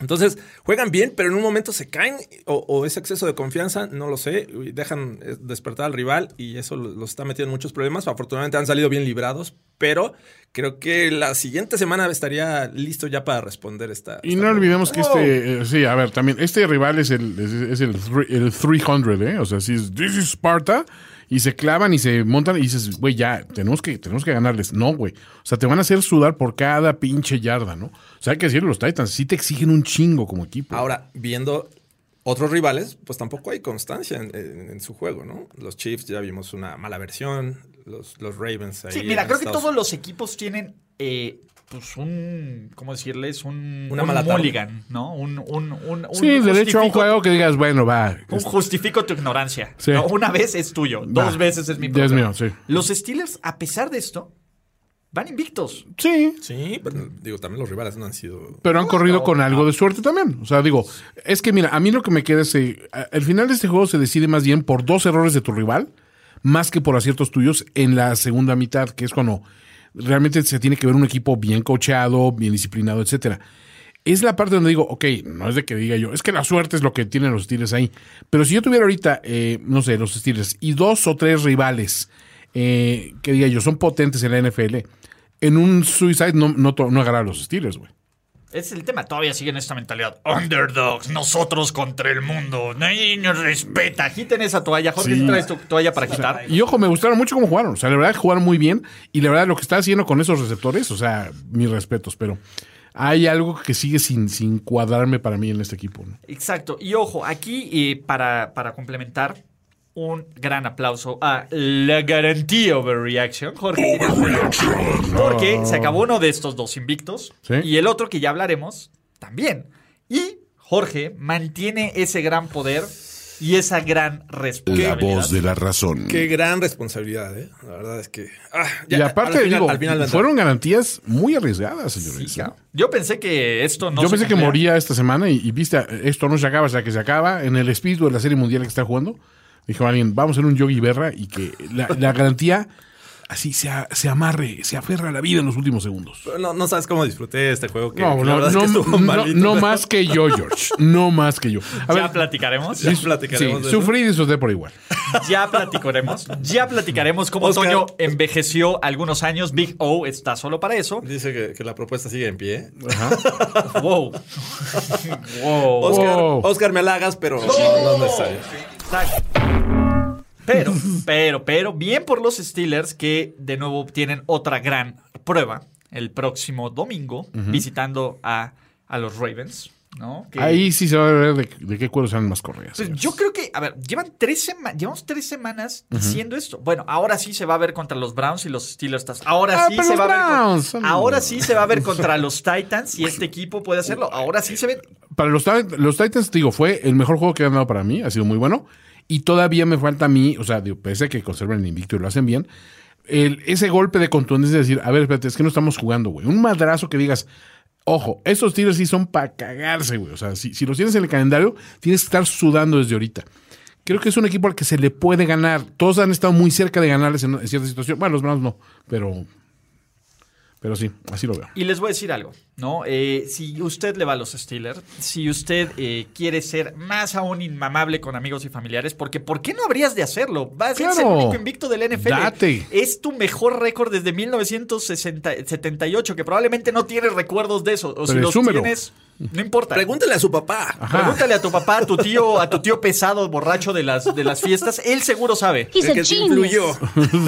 Entonces, juegan bien, pero en un momento se caen o, o ese exceso de confianza, no lo sé, y dejan eh, despertar al rival y eso lo- los está metiendo en muchos problemas. Afortunadamente han salido bien librados, pero creo que la siguiente semana estaría listo ya para responder esta. Y esta no olvidemos que este, eh, sí, a ver, también, este rival es el, es, es el, three- el 300, ¿eh? O sea, si es, this is Sparta, y se clavan y se montan y dices, güey, ya, tenemos que, tenemos que ganarles. No, güey. O sea, te van a hacer sudar por cada pinche yarda, ¿no? O sea, hay que decirlo, los Titans sí te exigen un chingo como equipo. Ahora, viendo otros rivales, pues tampoco hay constancia en, en- en su juego, ¿no? Los Chiefs ya vimos una mala versión, los, los Ravens ahí Sí, mira, creo que todos los equipos tienen eh, pues un, ¿cómo decirles? Un, Una un mala mulligan, ¿no? Un, un, un, un sí, derecho a un juego que digas, bueno, va. Un justifico tu ignorancia. Sí. ¿no? Una vez es tuyo, dos Va. veces es mi problema. mío, sí. Los Steelers, a pesar de esto, van invictos. Sí. Sí, pero digo, también los rivales no han sido. Pero han corrido con algo de suerte también. O sea, digo, es que mira, a mí lo que me queda es, eh, el final de este juego se decide más bien por dos errores de tu rival, más que por aciertos tuyos en la segunda mitad, que es cuando realmente se tiene que ver un equipo bien coachado, bien disciplinado, etcétera. Es la parte donde digo, ok, no es de que diga yo, es que la suerte es lo que tienen los Steelers ahí. Pero si yo tuviera ahorita, eh, no sé, los Steelers y dos o tres rivales eh, que diga yo, son potentes en la NFL, en un suicide no, no, no los Steelers, güey. Es el tema, todavía siguen esta mentalidad. Underdogs, nosotros contra el mundo. Nadie nos respeta. Agiten esa toalla. Jorge, Sí. ¿sí traes tu toalla para agitar? Y ojo, me gustaron mucho cómo jugaron. O sea, la verdad jugaron muy bien. Y la verdad, lo que está haciendo con esos receptores, o sea, mis respetos, pero hay algo que sigue sin, sin cuadrarme para mí en este equipo. ¿no? Exacto. Y ojo, aquí eh, para, para complementar, un gran aplauso a la garantía overreaction. Jorge, porque se acabó uno de estos dos invictos Sí. y el otro que ya hablaremos también. Y Jorge mantiene ese gran poder y esa gran La responsabilidad. voz de la razón. Qué gran responsabilidad, ¿eh? La verdad es que. ah, ya, y aparte, al final- digo, al final vendrá. fueron garantías muy arriesgadas, señores. Yo pensé que esto no Yo se pensé que moría esta semana y, y viste, esto no se acaba hasta que se acaba. En el espíritu de la serie mundial que está jugando, dijo alguien, vamos a hacer un Yogi Berra y que la, la garantía así se, a- se amarre, se aferra a la vida en los últimos segundos. No, no sabes cómo disfruté este juego. Que, No, que la no, verdad es que no, malito, no pero- más que yo, George. No más que yo. A Ya ver, platicaremos. Ya sí, platicaremos sí, de sufrí y disfruté por igual. Ya platicaremos. Ya platicaremos cómo Oscar. Toño envejeció algunos años. Big O está solo para eso. Dice que, que la propuesta sigue en pie. Wow. wow. Oscar, Wow. Oscar, me halagas, pero no, no es necesario. Pero, pero, pero, bien por los Steelers que de nuevo tienen otra gran prueba el próximo domingo visitando a, a los Ravens, ¿no? Que- Ahí sí se va a ver de, de qué cuero salen más correas. Pues yo creo que, a ver, llevan tres semanas, llevamos tres semanas diciendo esto. Bueno, ahora sí se va a ver contra los Browns y los Steelers. Ahora Ah, sí se va a ver. con- Browns ahora sí se va a ver contra los Titans y este equipo puede hacerlo. Ahora sí se ve. Para los, los Titans, digo, fue el mejor juego que han dado para mí. Ha sido muy bueno. Y todavía me falta a mí, o sea, pese a que conservan el invicto y lo hacen bien, ese golpe de contundencia de decir, a ver, espérate, es que no estamos jugando, güey. Un madrazo que digas, ojo, estos tiros sí son para cagarse, güey. O sea, si, si los tienes en el calendario, tienes que estar sudando desde ahorita. Creo que es un equipo al que se le puede ganar. Todos han estado muy cerca de ganarles en cierta situación. Bueno, los Browns no, pero, pero sí, así lo veo. Y les voy a decir algo, ¿no? Eh, si usted le va a los Steelers, si usted eh, quiere ser más aún inmamable con amigos y familiares, porque ¿por qué no habrías de hacerlo? Vas a ser el único invicto del NFL. Date. Es tu mejor récord desde 1978, que probablemente no tienes recuerdos de eso. O si los tienes, no importa. Pregúntale a su papá. Pregúntale a tu papá, a tu tío, a tu tío pesado, borracho de las, de las fiestas. Él seguro sabe. El que genius. influyó.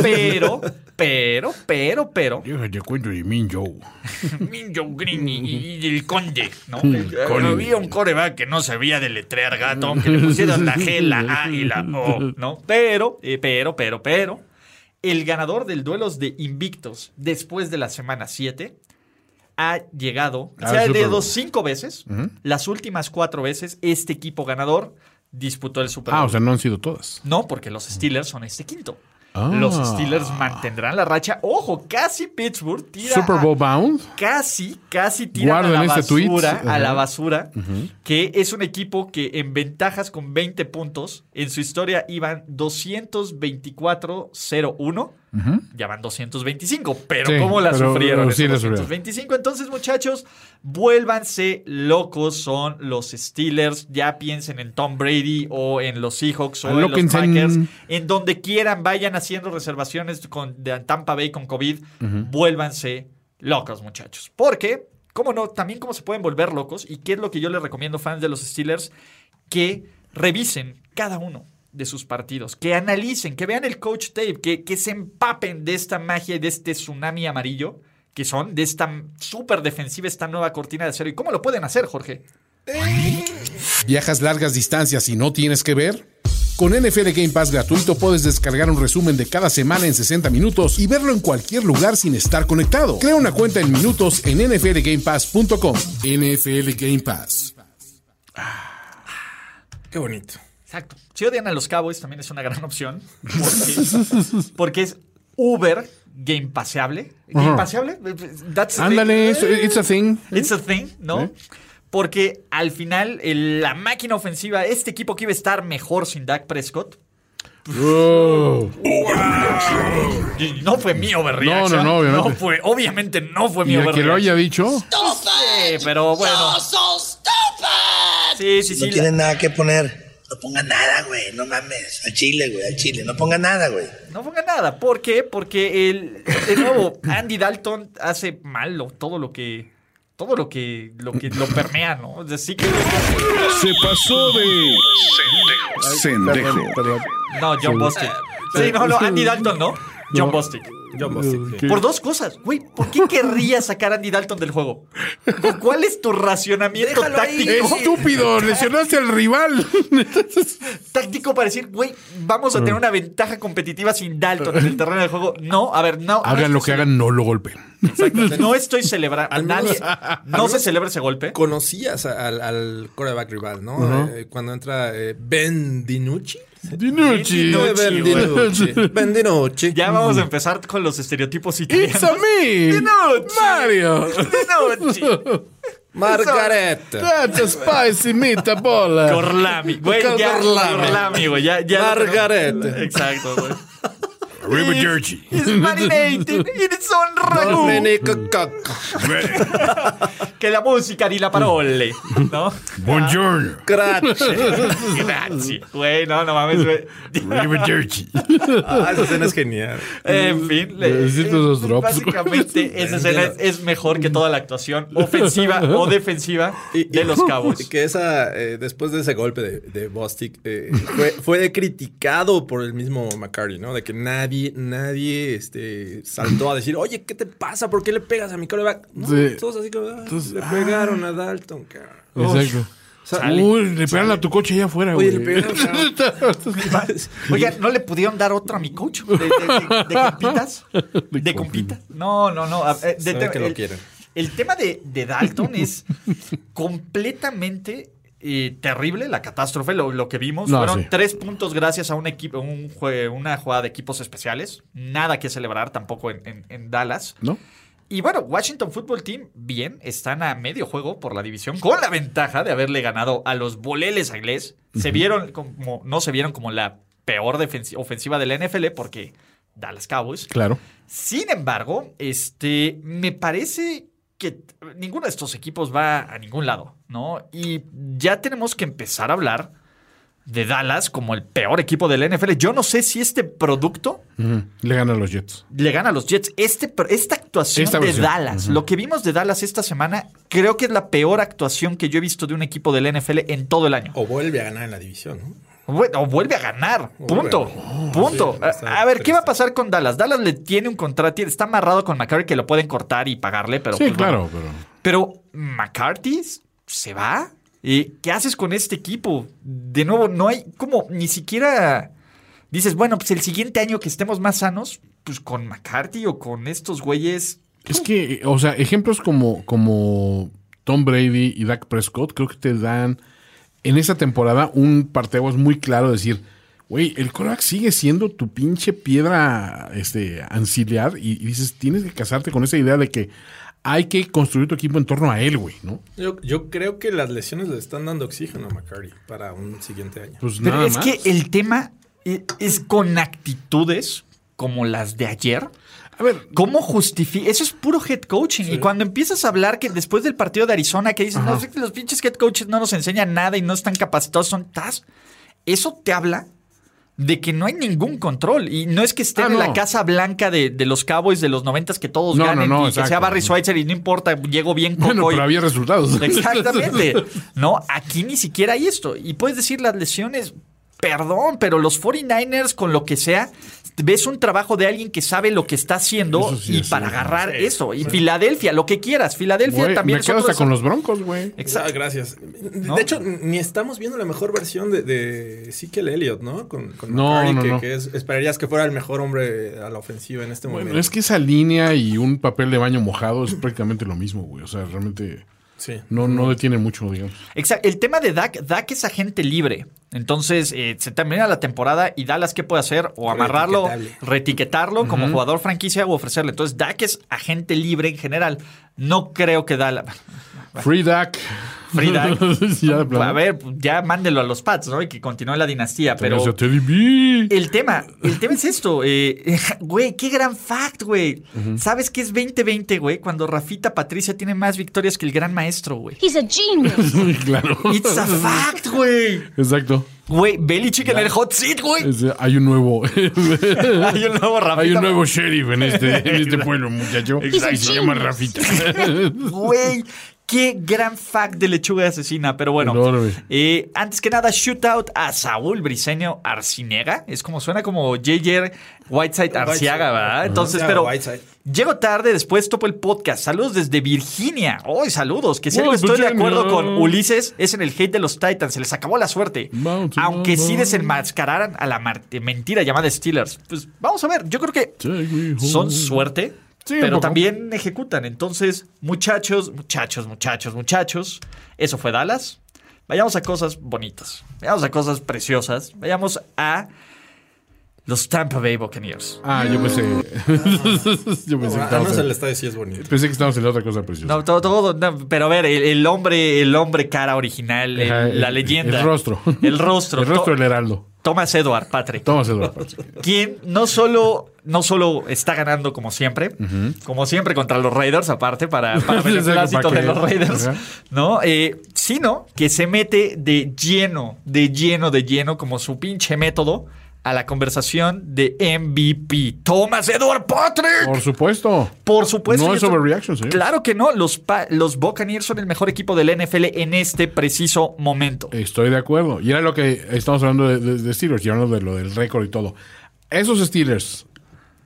Pero, pero, pero, pero. Yo te cuento de Min Joe. Minjo Green y, y- y el conde, ¿no? Había un coreback que no sabía deletrear gato, aunque le pusieran la G, la A y la O, ¿no? Pero, eh, pero, pero, pero, el ganador del duelos de invictos después de la semana 7 ha llegado, Al se ha llegado cinco veces, las últimas cuatro veces, este equipo ganador disputó el Super Bowl. Ah, o sea, no han sido todas. No, porque los Steelers son este quinto. Ah. Los Steelers mantendrán la racha. Ojo, casi Pittsburgh tira Super a- Bowl bound. casi, casi tiran a la este basura, a la basura, que es un equipo que en ventajas con 20 puntos, en su historia iban 224-0-1, ya van 225, pero Sí, ¿cómo la pero, sufrieron? pero sí esos la sufrieron. 225? Entonces, muchachos, vuélvanse locos, son los Steelers, ya piensen en Tom Brady o en los Seahawks o en los Packers, en donde quieran, vayan haciendo reservaciones con, de Tampa Bay con COVID, vuélvanse locos, muchachos. Porque, ¿cómo no? También cómo se pueden volver locos, y qué es lo que yo les recomiendo, fans de los Steelers, que revisen cada uno de sus partidos, que analicen, que vean el coach tape, que, que se empapen de esta magia y de este tsunami amarillo, que son de esta súper defensiva, esta nueva cortina de acero. ¿Y cómo lo pueden hacer, Jorge? ¿Viajas largas distancias y no tienes que ver? Con NFL Game Pass gratuito puedes descargar un resumen de cada semana en 60 minutos y verlo en cualquier lugar sin estar conectado. Crea una cuenta en minutos en nflgamepass.com. NFL Game Pass. Qué bonito. Exacto. Si odian a los Cowboys, también es una gran opción. Porque, porque es Uber game paseable. ¿Game paseable? That's a Ándale, thing. it's a thing. It's a thing, ¿no? Porque al final, el- la máquina ofensiva, este equipo que iba a estar mejor sin Dak Prescott. Oh. No fue mi overreaction. No, no, no, obviamente. No fue, obviamente no fue mi el que lo overreaction. haya dicho, Sí, pero bueno. Sí, sí, sí. No tienen nada que poner. No pongan nada, güey. No mames. Al chile, güey. Al chile. No pongan nada, güey. No ponga nada. ¿Por qué? Porque el, de nuevo, Andy Dalton hace mal lo- todo lo que. Todo lo que lo que lo permea, ¿no? Es decir, que. Se pasó de. Sendejo. perdón. No, John Bostic. Sí, no, no, Andy Dalton, ¿no? John Bostic. John Bostic. sí. Por dos cosas. Güey, ¿por qué querrías sacar a Andy Dalton del juego? ¿Cuál es tu racionamiento Déjalo ahí. táctico? Estúpido, lesionaste al rival. Táctico para decir, güey, vamos a tener una ventaja competitiva sin Dalton en el terreno del juego. No, a ver, no. Hagan no lo que hagan, no lo golpeen. No estoy celebrando. Al Nadie. No se celebra ese golpe. Conocías al, al quarterback rival, ¿no? Eh, cuando entra eh, Ben DiNucci. Dinucci. Dinucci. Ben DiNucci. Ben DiNucci. Ya vamos a empezar con los estereotipos italianos. It's a me, Dinucci. Mario. Dinucci. Margaret. That's a spicy meatball. Corlami. Güey, ya. Corlami. Corlami, güey. Ya, ya. Margaret. Exacto, güey. Arrivederci. It's marinated in its own ragu. Que la música di la parole. ¿No? Buongiorno. Grazie. Gracias. Güey, no, no mames, güey. Arrivederci. Ah, esa escena es genial. En fin, le- Necesito esos drops. básicamente esa escena es, es mejor que toda la actuación ofensiva o defensiva de los Y Cowboys. que esa, eh, después de ese golpe de, de Bostic, eh, fue, fue criticado por el mismo McCarty, ¿no? De que nadie, nadie este, saltó a decir, oye, ¿qué te pasa? ¿Por qué le pegas a mi coreback? No, Sí. todos así como, "Ah, le pegaron a Dalton, cabrón. Exacto. Uy, le pegaron a tu coche allá afuera, Oye, güey. le pegaron, Oiga, ¿no le pudieron dar otra a mi coach? ¿De, de- de- de compitas? ¿De compitas? No, no, no. eh, que lo el, quieren. el tema de, de Dalton es completamente eh, terrible, la catástrofe, lo, lo que vimos. No, Fueron sí. tres puntos gracias a un equipo, un jue- una jugada de equipos especiales. Nada que celebrar tampoco en, en- en Dallas. ¿No? Y bueno, Washington Football Team, bien, están a medio juego por la división, con la ventaja de haberle ganado a los boleles inglés. Se vieron como, no se vieron como la peor ofensiva de la NFL porque Dallas Cowboys. Claro. Sin embargo, este, me parece que ninguno de estos equipos va a ningún lado, ¿no? Y ya tenemos que empezar a hablar de Dallas como el peor equipo de la NFL. Yo no sé si este producto. Le ganan los Jets. le gana a los Jets. Este, esta actuación Esta de versión. Dallas, lo que vimos de Dallas esta semana, creo que es la peor actuación que yo he visto de un equipo del NFL en todo el año. O vuelve a ganar en la división, ¿no? Bueno, vuelve a ganar. O Punto. Punto. Sí, A- ver, ¿qué va a pasar con Dallas? Dallas le tiene un contrato, está amarrado con McCarthy que lo pueden cortar y pagarle, pero. Sí, pues, claro, bueno. pero. Pero McCarthy se va. ¿Y ¿Qué haces con este equipo? De nuevo, no hay como ni siquiera dices, bueno, pues el siguiente año que estemos más sanos, pues con McCarthy o con estos güeyes. Es que, o sea, ejemplos como, como Tom Brady y Dak Prescott creo que te dan en esa temporada un parteaguas muy claro de decir, Güey, el coreback sigue siendo tu pinche piedra este, anciliar y, y dices, tienes que casarte con esa idea de que hay que construir tu equipo en torno a él, güey, ¿no? Yo, yo creo que las lesiones le están dando oxígeno a McCarty para un siguiente año. Pues Pero nada es más. que el tema e- es con actitudes como las de ayer. A ver, ¿Cómo justifica? Eso es puro head coaching. Y cuando empiezas a hablar que después del partido de Arizona, que dices, no, es que los pinches head coaches no nos enseñan nada y no están capacitados, son tas. Eso te habla de que no hay ningún control. Y no es que estén Ah, en la no. Casa Blanca de, de los Cowboys de los noventas que todos No, no, ganen no, y que sea. Barry Schweitzer y no importa, llego bien con bueno, pero había resultados. Exactamente. No, aquí ni siquiera hay esto. Y puedes decir las lesiones, perdón, pero los 49ers con lo que sea, ves un trabajo de alguien que sabe lo que está haciendo sí y para agarrar eso. Y Filadelfia, lo que quieras. Filadelfia también me es quedo hasta de con los broncos, güey. Ah, gracias. De- ¿No? De hecho, ni estamos viendo la mejor versión de, de Ezekiel Elliott, ¿no? Con, con No, McCarty, no, que, no. que es- esperarías que fuera el mejor hombre a la ofensiva en este Bueno, momento. es que esa línea y un papel de baño mojado es prácticamente lo mismo, güey. O sea, realmente Sí. no, no detiene mucho, digamos. Exacto. El tema de Dak, Dak es agente libre. Entonces, eh, se termina la temporada y Dallas, ¿qué puede hacer? O amarrarlo, reetiquetarlo como jugador franquicia o ofrecerle. Entonces, Dak es agente libre en general. No creo que Dallas. Free Dak. Free Dak. ya. A ver, ya mándelo a los Pats, ¿no? Y que continúe la dinastía. Pero el tema, el tema es esto. eh, Güey, qué gran fact, güey. ¿Sabes qué es 2020, güey? Cuando Rafita Patricia tiene más victorias que el gran maestro, güey. He's a genius. claro. It's a fact, güey. Exacto. Güey, Belichick en el hot seat, güey. Hay un nuevo. Hay un nuevo Rafita. hay un nuevo sheriff en este, en este pueblo, muchacho. Y se llama Rafita. Güey, qué gran fact de lechuga asesina. Pero bueno, eh, antes que nada, shootout a Saúl Briseño Arcinega. Es como suena como JJ Whiteside Arciaga, ¿verdad? Entonces, pero Whiteside. Llego tarde, después topo el podcast. Saludos desde Virginia. ¡Hoy saludos! Que si algo estoy de acuerdo con Ulises, es en el hate de los Titans. Se les acabó la suerte. Mountain Aunque sí desenmascararan a la mentira llamada Steelers. Pues vamos a ver. Yo creo que son suerte, Sí, pero también ejecutan. Entonces, muchachos, muchachos, muchachos, muchachos, eso fue Dallas. Vayamos a cosas bonitas, vayamos a cosas preciosas, vayamos a los Tampa Bay Buccaneers. Ah, yo pensé. yo pensé que Al estábamos menos el en, estadio sí es bonito. pensé que estábamos en otra cosa preciosa. No, todo, todo, no, pero a ver, el, el hombre, el hombre cara original, el- Ajá, la el- leyenda. El rostro. El rostro. El rostro del heraldo. Thomas Edward, Patrick. Thomas Edward Patrick. quien no solo, no solo está ganando como siempre, como siempre contra los Raiders, aparte, para, para Sí, beneplácito para de que- los Raiders, Ajá. ¿no? Eh, sino que se mete de lleno, de lleno, de lleno, como su pinche método, a la conversación de MVP. Thomas Edward Patrick. Por supuesto. Por supuesto. No es overreaction, señor. Claro que no. Los, pa- los Buccaneers son el mejor equipo del NFL en este preciso momento. Estoy de acuerdo. Y era lo que estamos hablando de, de- de Steelers y hablando de lo del récord y todo. Esos Steelers,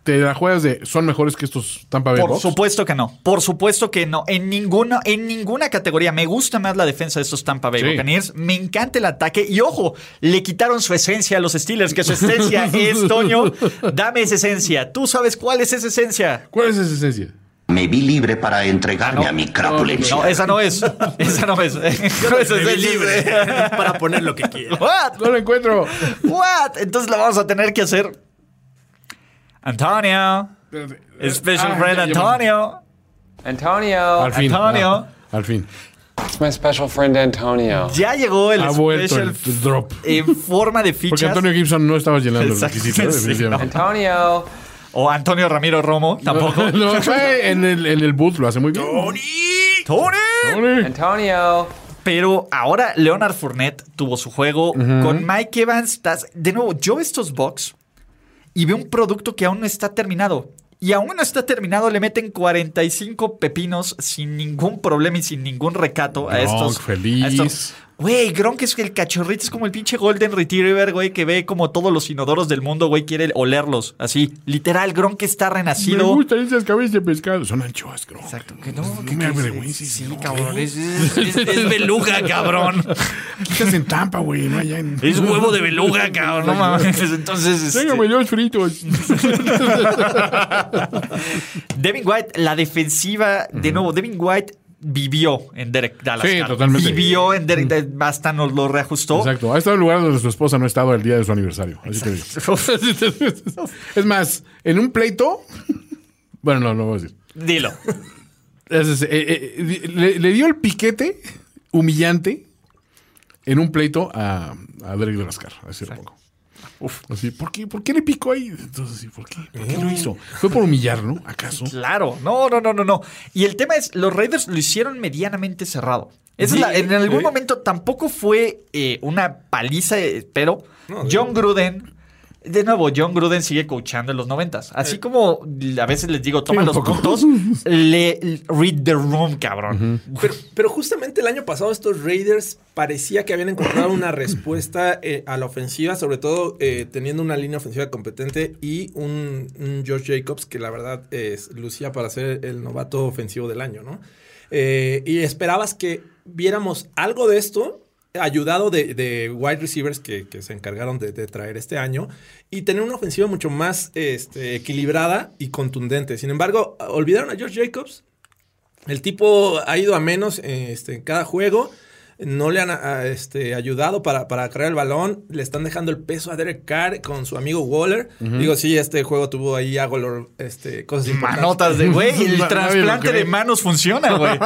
¿te la juegas de son mejores que estos Tampa Bay Por Bucks? supuesto que no. Por supuesto que no. En ninguna, en ninguna categoría. Me gusta más la defensa de estos Tampa Bay Sí. Buccaneers. Me encanta el ataque. Y ojo, le quitaron su esencia a los Steelers, que su esencia es, Toño, dame esa esencia. ¿Tú sabes cuál es esa esencia? ¿Cuál es esa esencia? Me vi libre para entregarme a mi crapulencia. No, esa no es. Esa no es. No es Me vi esencia. libre para poner lo que quiera. What? No lo encuentro. What? Entonces la vamos a tener que hacer. Antonio. Special Ah, friend Antonio. Antonio. Al fin. Antonio. ah, al fin. It's my special friend Antonio. Ya llegó el Ha vuelto special el, el drop. en forma de fichas. Porque Antonio Gibson no estaba llenando los requisitos, sí. Antonio. O Antonio Ramiro Romo, tampoco. No, fue en el, en el booth lo hace muy bien. ¡Tony! Tony. Antonio. Pero ahora Leonard Fournette tuvo su juego. Con Mike Evans, estás- de nuevo, yo estos box y veo un producto que aún no está terminado. Y aún no está terminado, le meten 45 pepinos sin ningún problema y sin ningún recato a estos. feliz. a estos- Güey, Gronk es el cachorrito, es como el pinche Golden Retriever, güey, que ve como todos los inodoros del mundo, güey, quiere olerlos. Así, literal, Gronk está Me renacido. gustan esas cabezas de pescado. Son anchoas, creo. Exacto, que no, No que- me avergüences. Sí, ¿no? cabrón, es, es, es- es beluga, cabrón. Estás en Tampa, güey. No allá en... Es huevo de beluga, cabrón, no mames. Entonces, este, Téngame dos fritos. Devin White, la defensiva, de nuevo, Devin White vivió en Derek Dallas. Sí, Carr. totalmente. Vivió en Derek Dallas, hasta nos lo reajustó. Exacto. Ha estado en lugar donde su esposa no ha estado el día de su aniversario. Así te digo. es más, en un pleito. Bueno, no, no voy a decir. Dilo. Es- eh, eh, le, le dio el piquete humillante en un pleito a, a Derek de Lascar, hace poco. Así, ¿por, qué, ¿Por qué le picó ahí? Entonces, sí, ¿por qué? ¿Por qué lo hizo? Fue por humillar, ¿no? ¿Acaso? Claro, no, no, no, no, no. Y el tema es, los Raiders lo hicieron medianamente cerrado. Esa es la- en algún sí. momento tampoco fue eh, una paliza, eh, pero John Gruden, de nuevo, John Gruden sigue coachando en los noventas. Así como a veces les digo, toma los puntos, le read the room, cabrón. Pero, pero justamente el año pasado estos Raiders parecía que habían encontrado una respuesta eh, a la ofensiva, sobre todo eh, teniendo una línea ofensiva competente y un, un Josh Jacobs que la verdad es, lucía para ser el novato ofensivo del año, ¿no? Eh, y esperabas que viéramos algo de esto ayudado de, de wide receivers que, se encargaron de, traer este año y tener una ofensiva mucho más este, equilibrada y contundente. Sin embargo, olvidaron a Josh Jacobs, el tipo ha ido a menos este, en cada juego. No le han ah, este, ayudado para, para cargar el balón. Le están dejando el peso a Derek Carr con su amigo Waller. Digo, sí, este juego tuvo ahí algo, este, cosas importantes. Manotas de güey, el lo trasplante de manos funciona, güey.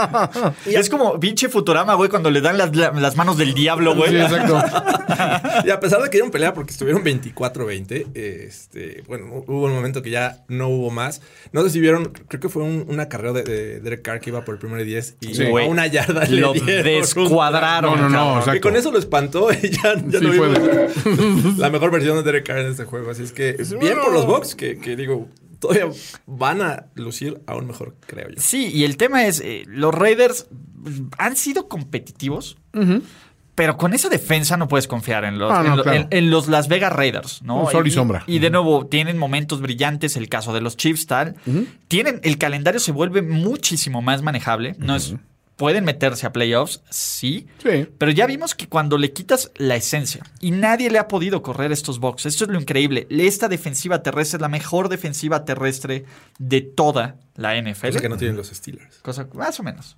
es como pinche Futurama, güey, cuando le dan las, la- las manos del diablo, güey. Sí, exacto. y a pesar de que dieron pelea porque estuvieron 24-20, este, bueno, hubo un momento que ya no hubo más. No sé si vieron, creo que fue un, una carrera de, de Derek Carr que iba por el primer 10 y Sí. a una yarda lo le dieron No, no, no, exacto. Y con eso lo espantó y ya, ya Sí, no fue vimos la mejor versión de Derek Carr en este juego. Así es que bien por los Bucks que, que digo, todavía van a lucir aún mejor, creo yo. Sí, y el tema es, eh, los Raiders han sido competitivos, pero con esa defensa no puedes confiar en los, Ah, no, en, lo- claro. en- en los Las Vegas Raiders, ¿no? Un sol y sombra. Y de nuevo, tienen momentos brillantes, el caso de los Chiefs, tal. Tienen, el calendario se vuelve muchísimo más manejable, no es... Pueden meterse a playoffs, sí, Sí. pero ya vimos que cuando le quitas la esencia y nadie le ha podido correr estos box, esto es lo increíble. Esta defensiva terrestre es la mejor defensiva terrestre de toda la NFL. Cosa que no tienen los Steelers. Cosa- más o menos.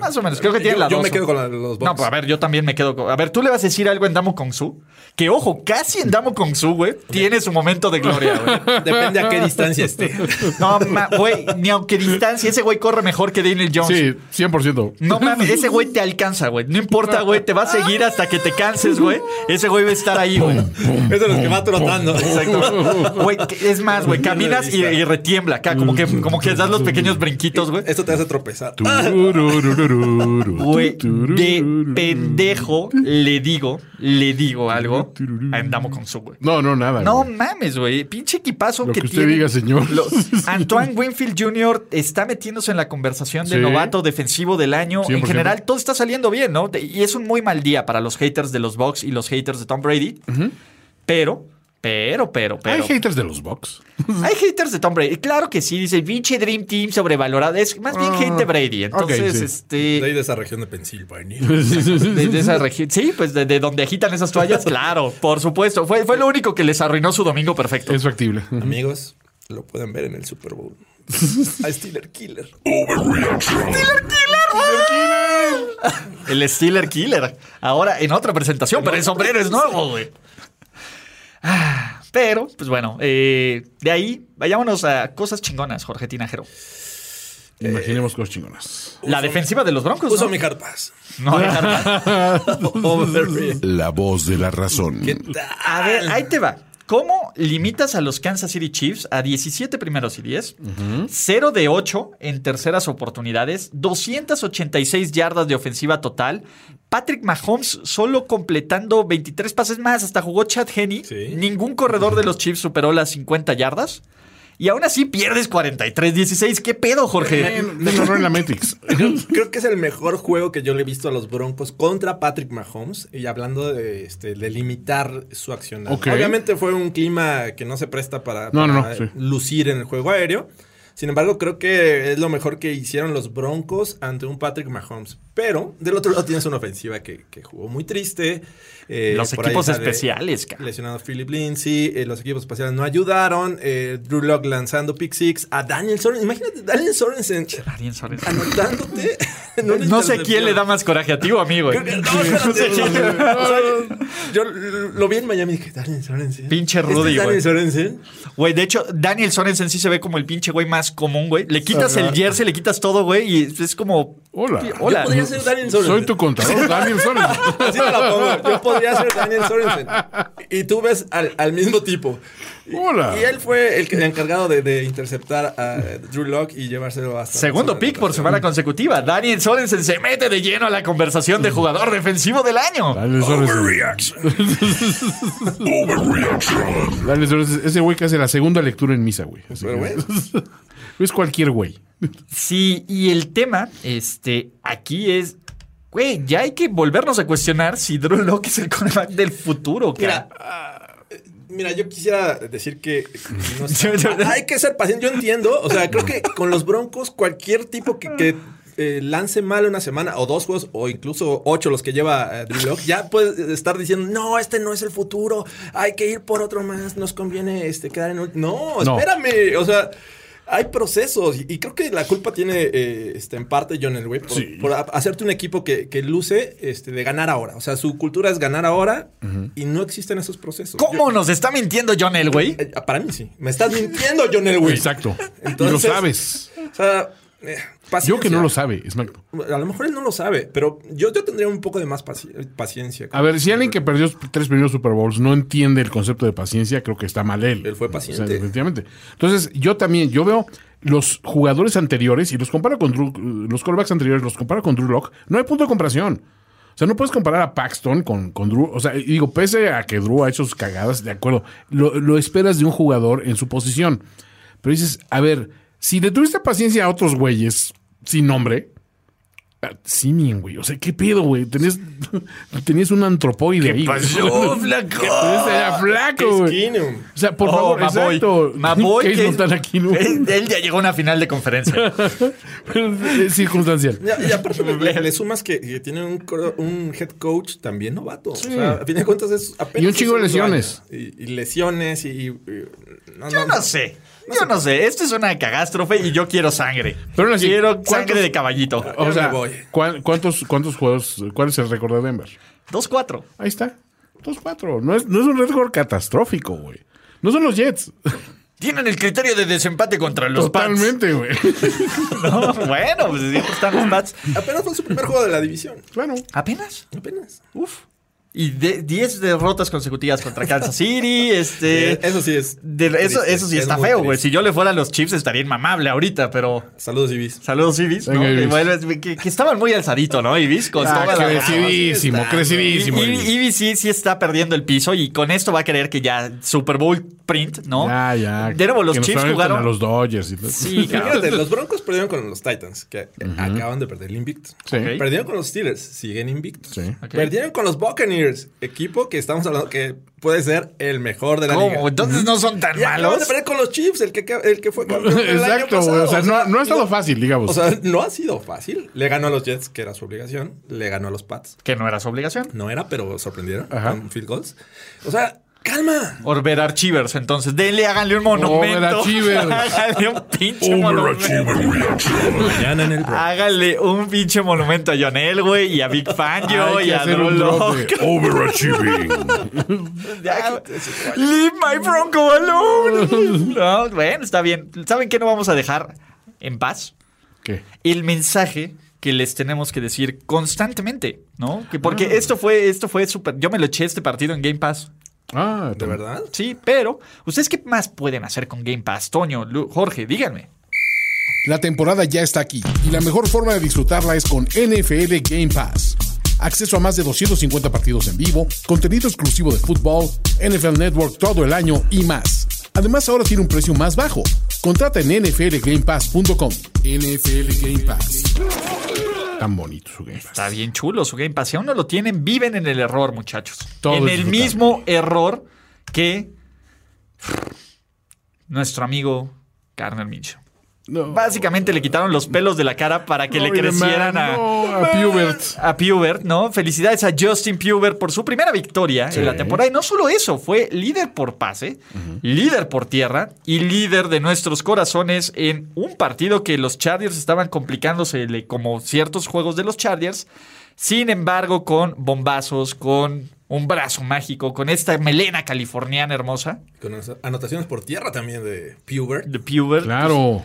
Más o menos. Creo que Yo- tiene la yo dos. me quedo con la- los Bucks. No, pues a ver, yo también me quedo con. A ver, tú le vas a decir algo en Damo Kong Su. Que ojo, casi en Damo Kong Su, güey, tiene su momento de gloria, güey. Depende a qué distancia esté. No, güey, ni aunque distancia, ese güey corre mejor que Daniel Jones. Sí, 100%. No mames, ese güey te alcanza, güey. No importa, güey, te va a seguir hasta que te canses, güey. Ese güey va a estar ahí, güey. Es de los que va trotando. Exacto. Güey, es más, güey, caminas y, y retiembla acá, como que, como que das los pequeños brinquitos, güey. Esto te hace tropezar. Güey, de pendejo le digo, le digo algo a Endamo con su, güey. No, no, nada. No güey. mames, güey. Pinche equipazo Lo que, que usted tiene. diga, señor. Lo- Antoine Winfield Jr. está metiéndose en la conversación de Sí. novato defensivo del año. En 100%. general, todo está saliendo bien, ¿no? Y es un muy mal día para los haters de los Bucks y los haters de Tom Brady. Pero, pero, pero, pero. Hay haters de los Bucks. Hay haters de Tom Brady. Claro que sí, dice pinche Dream Team sobrevalorado. Es más bien Ah, hate de Brady. Entonces, sí. este. De ahí de esa región de Pensilvania. De, de esa región. Sí, pues de, de donde agitan esas toallas, claro, por supuesto. Fue, fue lo único que les arruinó su domingo perfecto. Es factible. Amigos, lo pueden ver en el Super Bowl. A Steeler Killer. El Steeler Killer. Ahora en otra presentación, pero el sombrero es nuevo, güey. Ah, Pero, pues bueno, eh, de ahí vayámonos a cosas chingonas, Jorge Tinajero. Imaginemos cosas chingonas. La defensiva de los Broncos. Puso ¿no? mi hard pass. No, de verdad. La voz de la razón. A ver, ahí te va. ¿Cómo limitas a los Kansas City Chiefs a 17 primeros y 10? 0 de 8 en terceras oportunidades, 286 yardas de ofensiva total. Patrick Mahomes solo completando 23 pases más, hasta jugó Chad Henney. Ningún corredor de los Chiefs superó las 50 yardas. Y aún así pierdes 43-16. ¿Qué pedo, Jorge? La Matrix. Creo, que es el mejor juego que yo le he visto a los Broncos contra Patrick Mahomes. Y hablando de, este, de limitar su acción. Obviamente fue un clima que no se presta para, No, no, para no, sí. lucir en el juego aéreo. Sin embargo, creo que es lo mejor que hicieron los Broncos ante un Patrick Mahomes. Pero del otro lado tienes una ofensiva que, que jugó muy triste. Eh, Los equipos especiales, cara. Lesionado Philip Lindsay. eh, los equipos especiales no ayudaron. eh, Drew Lock lanzando pick six. A Daniel Sorensen. Imagínate Daniel Sorensen Ariel Sorensen. anotándote No sé quién le da más coraje a ti o a mí, güey. No, espérate, No sé quién. o sea, yo lo vi en Miami y dije, Daniel Sorensen. Pinche ¿Este Rudy, es Daniel güey. Sorensen? Güey, de hecho, Daniel Sorensen sí se ve como el pinche güey más común, güey. Le quitas Ajá. el jersey, le quitas todo, güey, y es como. Hola. Hola. Yo podría ser Daniel Sorensen. Soy tu contador, Daniel Sorensen. Así me la pongo. Yo podría ser Daniel Sorensen. Y tú ves al, al mismo tipo. Y- Hola. Y él fue el, que- el encargado de, de interceptar a Drew Locke y llevárselo hasta. Segundo pick por semana consecutiva. Daniel Sorensen se mete de lleno a la conversación de jugador defensivo del año. Daniel Sorensen. Daniel Sorensen, ese güey que hace la segunda lectura en misa, güey. Así Pero, güey. es cualquier güey. Sí, y el tema, este, aquí es. Güey, ya hay que volvernos a cuestionar si Drew Locke es el coreback del futuro, Mira, cara. ah, mira, yo quisiera decir que no sé, hay que ser paciente. Yo entiendo, o sea, creo que con los Broncos cualquier tipo que, que, eh, lance mal una semana o dos juegos o incluso ocho los que lleva eh, Drew Lock, ya puede estar diciendo, no, este no es el futuro, hay que ir por otro más, nos conviene este, quedar en... un-". No, No. espérame, o sea... Hay procesos y, creo que la culpa tiene eh, este, en parte John Elway por, Sí. por hacerte un equipo que, que luce este, de ganar ahora. O sea, su cultura es ganar ahora y no existen esos procesos. ¿Cómo nos está mintiendo John Elway? Eh, para mí sí. Me estás mintiendo, John Elway. Exacto. y lo Entonces, sabes. O sea, eh. Yo que no lo sabe, es A lo mejor él no lo sabe, pero yo, yo tendría un poco de más paci- paciencia. A ver, si alguien que perdió tres primeros Super Bowls no entiende el concepto de paciencia, creo que está mal él. Él fue paciente. definitivamente. Entonces, yo también, yo veo los jugadores anteriores y los comparo con Drew, los callbacks anteriores, los comparo con Drew Lock, no hay punto de comparación. O sea, no puedes comparar a Paxton con, con Drew. O sea, digo, pese a que Drew ha hecho sus cagadas, de acuerdo, lo, lo esperas de un jugador en su posición. Pero dices, a ver, si le tuviste paciencia a otros güeyes sin nombre, ah, Simeon, güey. O sea, ¿qué pedo, güey? Tenías, tenías un antropoide ahí. güey. pasó, flaco? Tenías- Era flaco, güey. O sea, por Oh, favor, Maboy. exacto. Maboy, que- Montana Keenum. Él, él ya llegó a una final de conferencia. Es circunstancial. Y, y aparte le, le sumas que, que tiene un, un head coach también novato. O sea, a fin de cuentas es apenas Y un chingo de lesiones. Y, y lesiones y... y- no, Yo no sé. Yo no sé. Esto es una cagástrofe y yo quiero sangre. Pero así, quiero ¿cuántos- sangre de caballito. O sea, voy. ¿Cuán- ¿cuántos, ¿cuántos juegos? ¿Cuál es el récord de Denver? 2-4. Ahí está. 2-4. No es, no es un récord catastrófico, güey. No son los Jets. Tienen el criterio de desempate contra los Pats. Totalmente, güey. No, bueno, pues siempre están los Pats. Apenas fue su primer juego de la división. Claro. ¿Apenas? Apenas. Uf. Y de 10 derrotas consecutivas contra Kansas City, este... Eso sí es. de- eso, triste, eso sí es está feo, güey. Si yo le fuera a los Chiefs estaría inmamable ahorita, pero... Saludos, Ibis. Saludos, Ibis, ¿no? Venga, Ibis. Que, bueno, que- que estaban muy alzadito, ¿no? Ibis con Ah, toda la- crecidísimo, está, crecidísimo. Ibis. Ibis sí, sí está perdiendo el piso y con esto va a querer que ya Super Bowl print, ¿no? Ya, ya. De nuevo, los Que Chiefs jugaron... a los Dodgers y todo. Sí, cabrón. Fíjate, los Broncos perdieron con los Titans, que acaban de perder el invicto. Sí. Perdieron con los Steelers, siguen invictos. Sí. Perdieron con los Buccaneers, equipo que estamos hablando que puede ser el mejor de la ¿Cómo? liga. Entonces no son tan malos. perder con los Chiefs, el que, el que fue campeón el Exacto, pasado. O sea, no, no ha estado fácil, digamos. O sea, no ha sido fácil. Le ganó a los Jets, que era su obligación. Le ganó a los Pats. Que no era su obligación. No era, pero sorprendieron Ajá. con field goals. O sea, calma. Orber Archivers, entonces. Denle, háganle un monumento. Overachievers. háganle un pinche monumento. Mañana en el. Háganle un pinche monumento a John Elway y a Big Fangio y a Drew un drop Lock. de overachieving. Ya, Leave my Bronco alone. No, bueno, está bien. ¿Saben qué no vamos a dejar en paz? ¿Qué? El mensaje que les tenemos que decir constantemente, ¿no? Que porque esto fue, esto fue súper. Yo me lo eché este partido en Game Pass. Ah, ¿De verdad? Sí, pero ¿ustedes qué más pueden hacer con Game Pass? Toño, Lu- Jorge, díganme. La temporada ya está aquí y la mejor forma de disfrutarla es con NFL Game Pass. Acceso a más de 250 partidos en vivo, contenido exclusivo de fútbol, NFL Network todo el año y más. Además ahora tiene un precio más bajo. Contrata en nflgamepass.com. NFL Game Pass. Tan bonito su Game Pass. Está bien chulo su Game Pass. Si aún no lo tienen, viven en el error, muchachos. Todo en el mismo error que nuestro amigo Garner Básicamente le quitaron los pelos de la cara para que le crecieran man, a, no, a Pubert. a Pubert, ¿no? Felicidades a Justin Pubert por su primera victoria en la temporada. Y no solo eso, fue líder por pase, líder por tierra y líder de nuestros corazones en un partido que los Chargers estaban complicándose como ciertos juegos de los Chargers. Sin embargo, con bombazos, con un brazo mágico, con esta melena californiana hermosa Con anotaciones por tierra también de Pubert. de Pubert. Claro.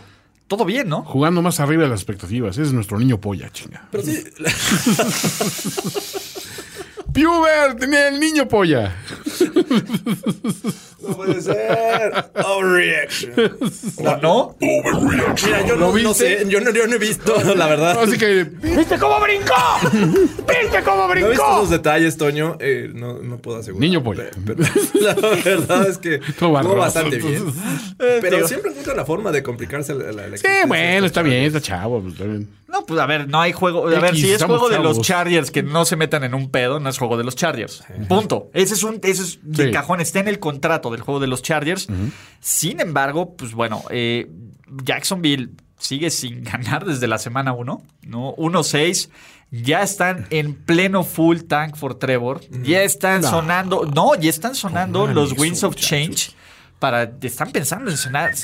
Todo bien, ¿no? Jugando más arriba de las expectativas. Ese es nuestro niño polla, chinga. Pero sí, tenía el niño polla. no puede ser. Overreaction. ¿O no? Mira, yo no, ¿Lo no sé, yo no, yo no he visto, la verdad. Así que. ¿Viste cómo brincó? ¿Viste cómo No he visto esos detalles, Toño. Eh, no, no puedo asegurar. Niño polla. Pero la verdad es que barroso. bastante bien. Eh, Pero digo. siempre encuentra la forma de complicarse la, la, la Sí, bueno, está bien, está chavo. pues, está bien. No, pues a ver, no hay juego. A ver, X, si es juego de los. Chargers que no se metan en un pedo, no es juego de los Chargers. Punto. Ese es un. Ese es de Sí. cajón, está en el contrato del juego de los Chargers. Sin embargo, pues bueno, eh, Jacksonville sigue sin ganar desde la semana 1, ¿no? 1-6. Ya están en pleno full tank for Trevor. Ya están No. sonando. No, ya están sonando Pongan los Winds of muchachos. Change. Para. Están pensando en, cenar-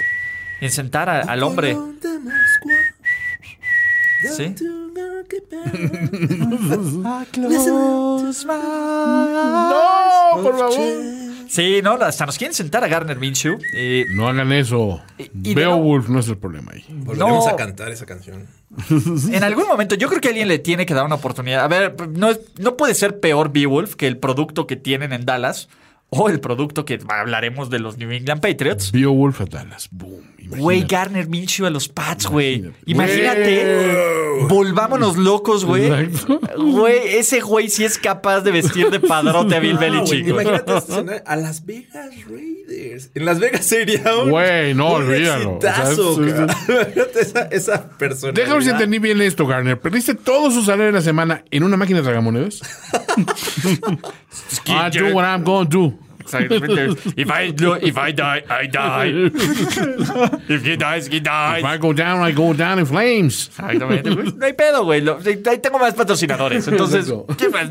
en sentar a- al hombre. Sí. No, por favor. Sí, no, hasta nos quieren sentar a Garner Minshew. Eh, No hagan eso. y Beowulf no es el problema ahí. Volveremos No. a cantar esa canción. en algún momento yo creo que alguien le tiene que dar una oportunidad. A ver, no, es- no puede ser peor Beowulf que el producto que tienen en Dallas o el producto que hablaremos de los New England Patriots. Beowulf a Dallas. Boom. Güey. Garner Minshew a los Pats, güey. Imagínate. Imagínate. Volvámonos locos, güey. Güey, ese güey sí es capaz de vestir de padrote a Bill Belichick. Imagínate este a Las Vegas Raiders. En Las Vegas sería un. Güey, no, un olvídalo. exitazo, O sea, es- cara. Imagínate esa, esa persona. Déjame ver si entendí bien esto, Garner. ¿Perdiste todo su salario en la semana en una máquina de tragamonedas? I do what I'm going to do. Exactamente. If I, if I die, I die. If he dies, he dies. If I go down, I go down in flames. Exactamente, güey. No hay pedo, güey. Ahí tengo más patrocinadores. Entonces. ¿qué más?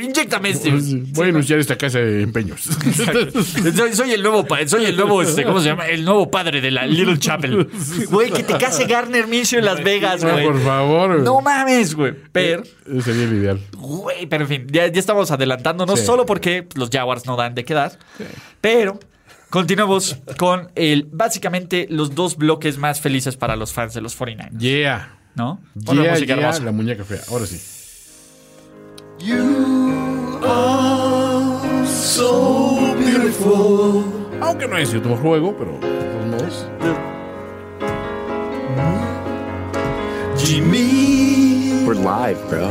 Inyéctame este. Voy a anunciar esta casa de empeños. Soy, soy el nuevo, soy el nuevo, este, ¿cómo se llama? El nuevo padre de la Little Chapel. Güey, que te case Garner Minshew en Las Vegas, güey. Por favor. No mames, güey. Pero, Ese sería el ideal. güey, pero en fin, ya, ya estamos adelantándonos Sí. solo porque los Jaguars no dan de quedar. Pero continuamos con el, básicamente los dos bloques más felices para los fans de los 49ers. Yeah. ¿No? Ponle Yeah, música yeah, hermosa. la muñeca fea. Ahora sí. Aunque no es cierto juego, pero de todos modos. We're live, bro.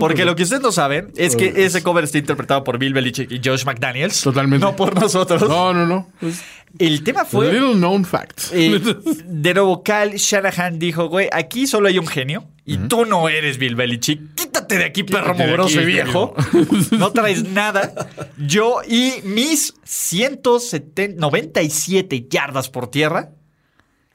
Porque lo que ustedes no saben es que ese cover está interpretado por Bill Belichick y Josh McDaniels. Totalmente. No por nosotros. No, no, no. El tema A fue. little known fact. eh, de nuevo, Kyle Shanahan dijo, güey, aquí solo hay un genio y tú no eres Bill Belichick. Quítate de aquí, perro Quítate mugroso y viejo. No traes nada. Yo y mis 170, 97 yardas por tierra.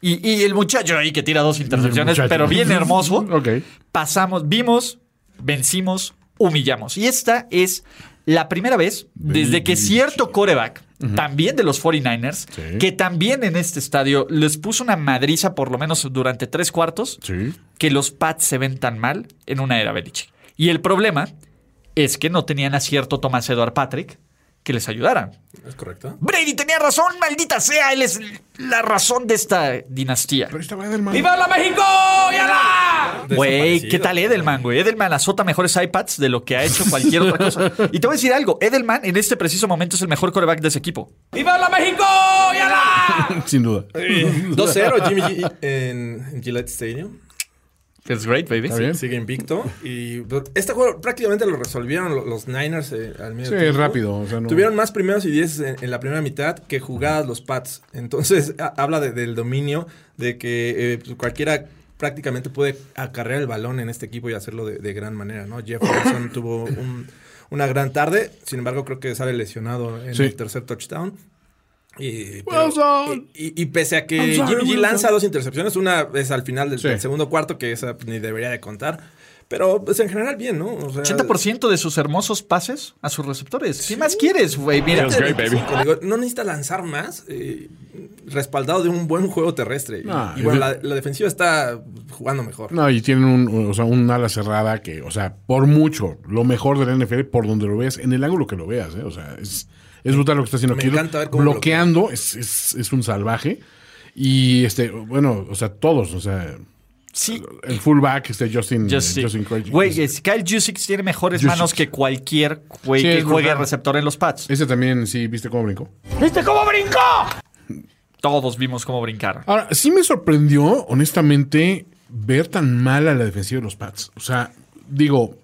Y, y el muchacho ahí que tira dos intercepciones, pero bien hermoso. Ok. Pasamos, vimos, vencimos, humillamos. Y esta es la primera vez desde que cierto coreback, también de los 49ers, Sí. que también en este estadio les puso una madriza por lo menos durante tres cuartos, Sí. que los Pats se ven tan mal en una era Belichick. Y el problema es que no tenían a cierto Thomas Edward Patrick que les ayudaran. ¿Es correcto? Brady tenía razón, maldita sea, él es la razón de esta dinastía. Pero estaba Edelman. ¡Viva la México! Güey, Desaparecido. ¿qué tal Edelman, güey? Edelman azota mejores iPads de lo que ha hecho cualquier otra cosa. Y te voy a decir algo, Edelman en este preciso momento es el mejor coreback de ese equipo. ¡Viva la México! Sin duda. 2-0 Jimmy G en, en Gillette Stadium. Feels great, baby. Bien. Sigue invicto. Y este juego prácticamente lo resolvieron lo- los Niners eh, al medio Sí, tiempo. rápido, o sea, no- Tuvieron más primeros y diez en, en la primera mitad que jugadas los Pats. Entonces ha- habla de- del dominio, de que eh, pues, cualquiera prácticamente puede acarrear el balón en este equipo y hacerlo de, de gran manera, ¿no? Jefferson tuvo un- una gran tarde, sin embargo creo que sale lesionado en Sí. el tercer touchdown. Y, pero- y- y- y pese a que sorry, Jimmy G lanza dos intercepciones, una es al final del, Sí. del segundo cuarto, que esa ni debería de contar. Pero pues en general bien, ¿no? O sea, 80% de sus hermosos pases a sus receptores. ¿Qué más quieres, güey? Mira, baby. Digo, no necesita lanzar más, eh, respaldado de un buen juego terrestre. Y- No, y, bueno, la, la defensiva está jugando mejor. No, y tienen un, o sea, un ala cerrada que, o sea, por mucho, lo mejor del NFL, por donde lo veas, en el ángulo que lo veas, ¿eh? O sea, es, es brutal lo que está haciendo Me aquí. encanta ver cómo Bloqueando, es, es, es un salvaje. Y, este, bueno, o sea, todos, o sea, sí. el fullback, este Justin, Justin. Justin Craig- Güey, es- Kyle Jusic tiene mejores manos que cualquier güey Sí, que es juegue brutal. receptor en los pads. Ese también, sí, ¿viste cómo brincó? Todos vimos cómo brincar. Ahora, sí me sorprendió, honestamente, ver tan mal a la defensiva de los Pats. O sea, digo,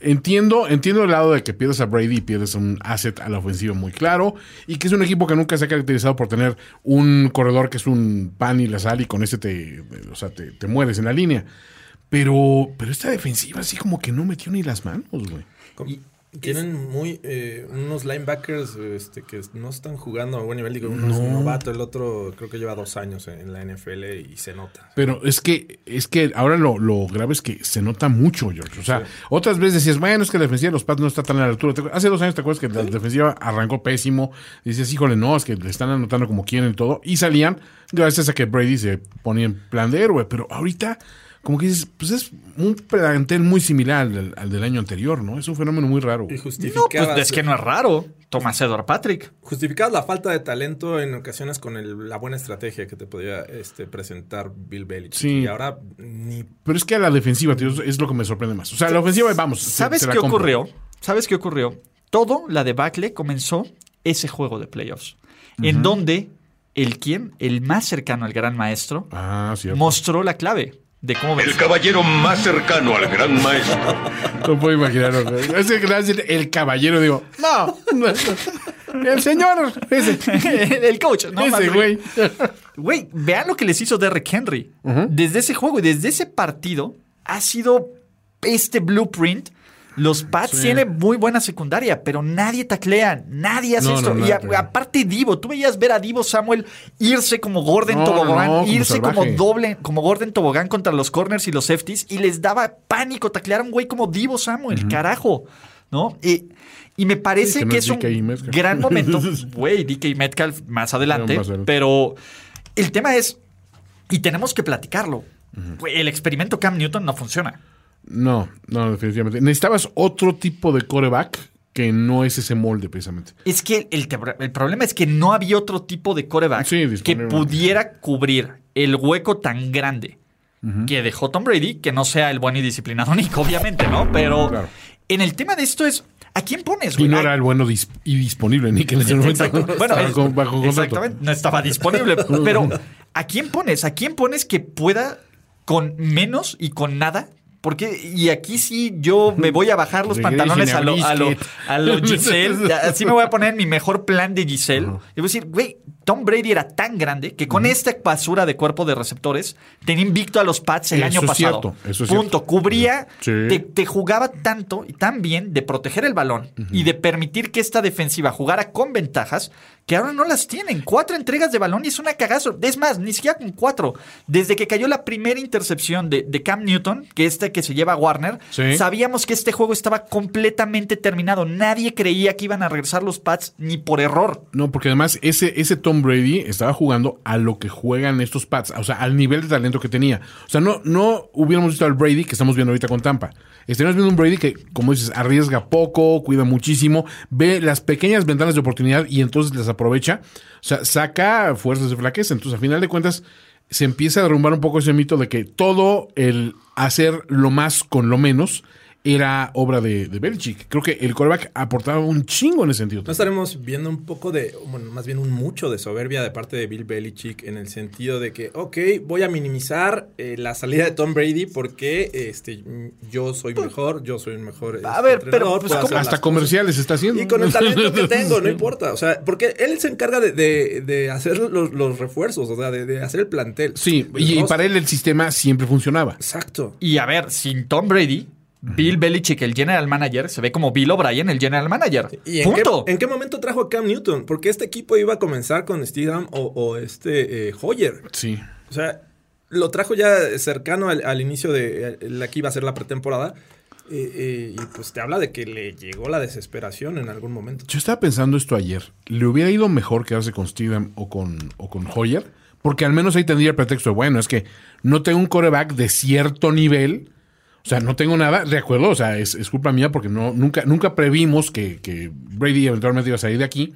entiendo, entiendo el lado de que pierdes a Brady y pierdes un asset a la ofensiva muy claro, y que es un equipo que nunca se ha caracterizado por tener un corredor que es un pan y la sal, y con ese te, o sea, te, te mueres en la línea. Pero, pero esta defensiva así como que no metió ni las manos, güey. Y tienen muy eh, unos linebackers este, que no están jugando a buen nivel. Digo, uno es un novato, el otro creo que lleva dos años en, la NFL y se nota. Pero es que, es que ahora lo, lo grave es que se nota mucho, George. O sea, otras veces decías, bueno, es que la defensiva de los Pats no está tan a la altura. Hace dos años te acuerdas que la defensiva arrancó pésimo. Dices, híjole, no, es que le están anotando como quieren y todo. Y salían gracias a que Brady se ponía en plan de héroe. Pero ahorita, como que dices, pues es un plantel muy similar al, del- al del año anterior, ¿no? Es un fenómeno muy raro. Y No, pues es que no es raro. Tomás Edward Patrick. justificabas la falta de talento en ocasiones con el- la buena estrategia que te podía este, presentar Bill Belichick. Sí. Y ahora ni Pero es que a la defensiva, tío, es lo que me sorprende más. O sea, la ofensiva, vamos. ¿Sabes se qué ocurrió? ¿Sabes qué ocurrió? Todo la debacle comenzó ese juego de playoffs. En donde el quien, el más cercano al gran maestro, Ah, mostró la clave de cómo El vencer. caballero más cercano al gran maestro. No puedo imaginarlo. güey. Es que le decir el caballero, digo, no, no, el señor, ese, el coach, ¿no? Más ese güey. Güey, vean lo que les hizo Derrick Henry. Desde ese juego y desde ese partido ha sido este blueprint. Los Pats Sí. tienen muy buena secundaria, pero nadie taclea, nadie hace No, esto. no, y a- aparte Divo, tú veías ver a Divo Samuel irse como Gordon Tobogán, como irse como doble, como Gordon Tobogán contra los corners y los safeties y les daba pánico taclear a un güey como Divo Samuel, carajo, ¿no? Y, y me parece Sí, que es es un gran momento, güey, DK Metcalf más adelante, pero el tema es, y tenemos que platicarlo, el experimento Cam Newton no funciona. No, no, definitivamente. Necesitabas otro tipo de coreback que no es ese molde, precisamente. Es que el, el problema es que no había otro tipo de coreback Sí, que pudiera cubrir el hueco tan grande que dejó Tom Brady, que no sea el bueno y disciplinado Nick, obviamente, ¿no? Pero Claro. en el tema de esto es, ¿a quién pones, Y güey? no ¿A- era el bueno dis- y disponible, ni que en ese momento. Bueno, estaba es- con- bajo exactamente. No estaba disponible. Pero, ¿a quién pones? ¿A quién pones que pueda con menos y con nada? Porque, y aquí sí yo me voy a bajar los pantalones a lo, a lo, a lo Giselle. Así me voy a poner en mi mejor plan de Giselle. Y voy a decir, güey, Tom Brady era tan grande que con esta basura de cuerpo de receptores tenía invicto a los Pats el Eso año pasado. cierto, eso es Punto. cierto. Cubría, Sí. te, te jugaba tanto y tan bien de proteger el balón y de permitir que esta defensiva jugara con ventajas que ahora no las tienen. Cuatro entregas de balón y es una cagazo. Es más, ni siquiera con cuatro. Desde que cayó la primera intercepción de, de Cam Newton, que este que se lleva a Warner, Sí. sabíamos que este juego estaba completamente terminado. Nadie creía que iban a regresar los Pats ni por error. No, porque además ese, ese Tom Brady estaba jugando a lo que juegan estos Pats, o sea, al nivel de talento que tenía. O sea, no, no hubiéramos visto al Brady que estamos viendo ahorita con Tampa. Estaríamos viendo un Brady que, como dices, arriesga poco, cuida muchísimo, ve las pequeñas ventanas de oportunidad y entonces las aprovecha. O sea, saca fuerzas de flaqueza. Entonces, a final de cuentas, se empieza a derrumbar un poco ese mito de que todo el hacer lo más con lo menos era obra de, de Belichick. Creo que el coreback aportaba un chingo en ese sentido. No estaremos viendo un poco de, bueno, más bien un mucho de soberbia de parte de Bill Belichick en el sentido de que, ok, voy a minimizar eh, la salida de Tom Brady porque este, yo soy mejor, yo soy un mejor. este, A ver, pero, pues, Hasta comerciales está haciendo. Y con el talento que tengo, no importa. O sea, porque él se encarga de, de- de hacer los, los refuerzos, o sea, de, de hacer el plantel. Sí, El y, para él el sistema siempre funcionaba. Exacto. Y a ver, sin Tom Brady, Bill Belichick, el general manager, se ve como Bill O'Brien, el general manager. ¿Y en qué, Punto. en qué momento trajo a Cam Newton? Porque este equipo iba a comenzar con Steedham o, o este eh, Hoyer. Sí. O sea, lo trajo ya cercano al, al inicio de eh, la que iba a ser la pretemporada. eh, eh, y pues te habla de que le llegó la desesperación en algún momento. Yo estaba pensando esto ayer. ¿Le hubiera ido mejor quedarse con Steedham o con, o con Hoyer? Porque al menos ahí tendría el pretexto de, bueno, es que no tengo un coreback de cierto nivel. O sea, no tengo nada, de acuerdo, o sea, es, es culpa mía porque no, nunca, nunca previmos que, que Brady eventualmente iba a salir de aquí.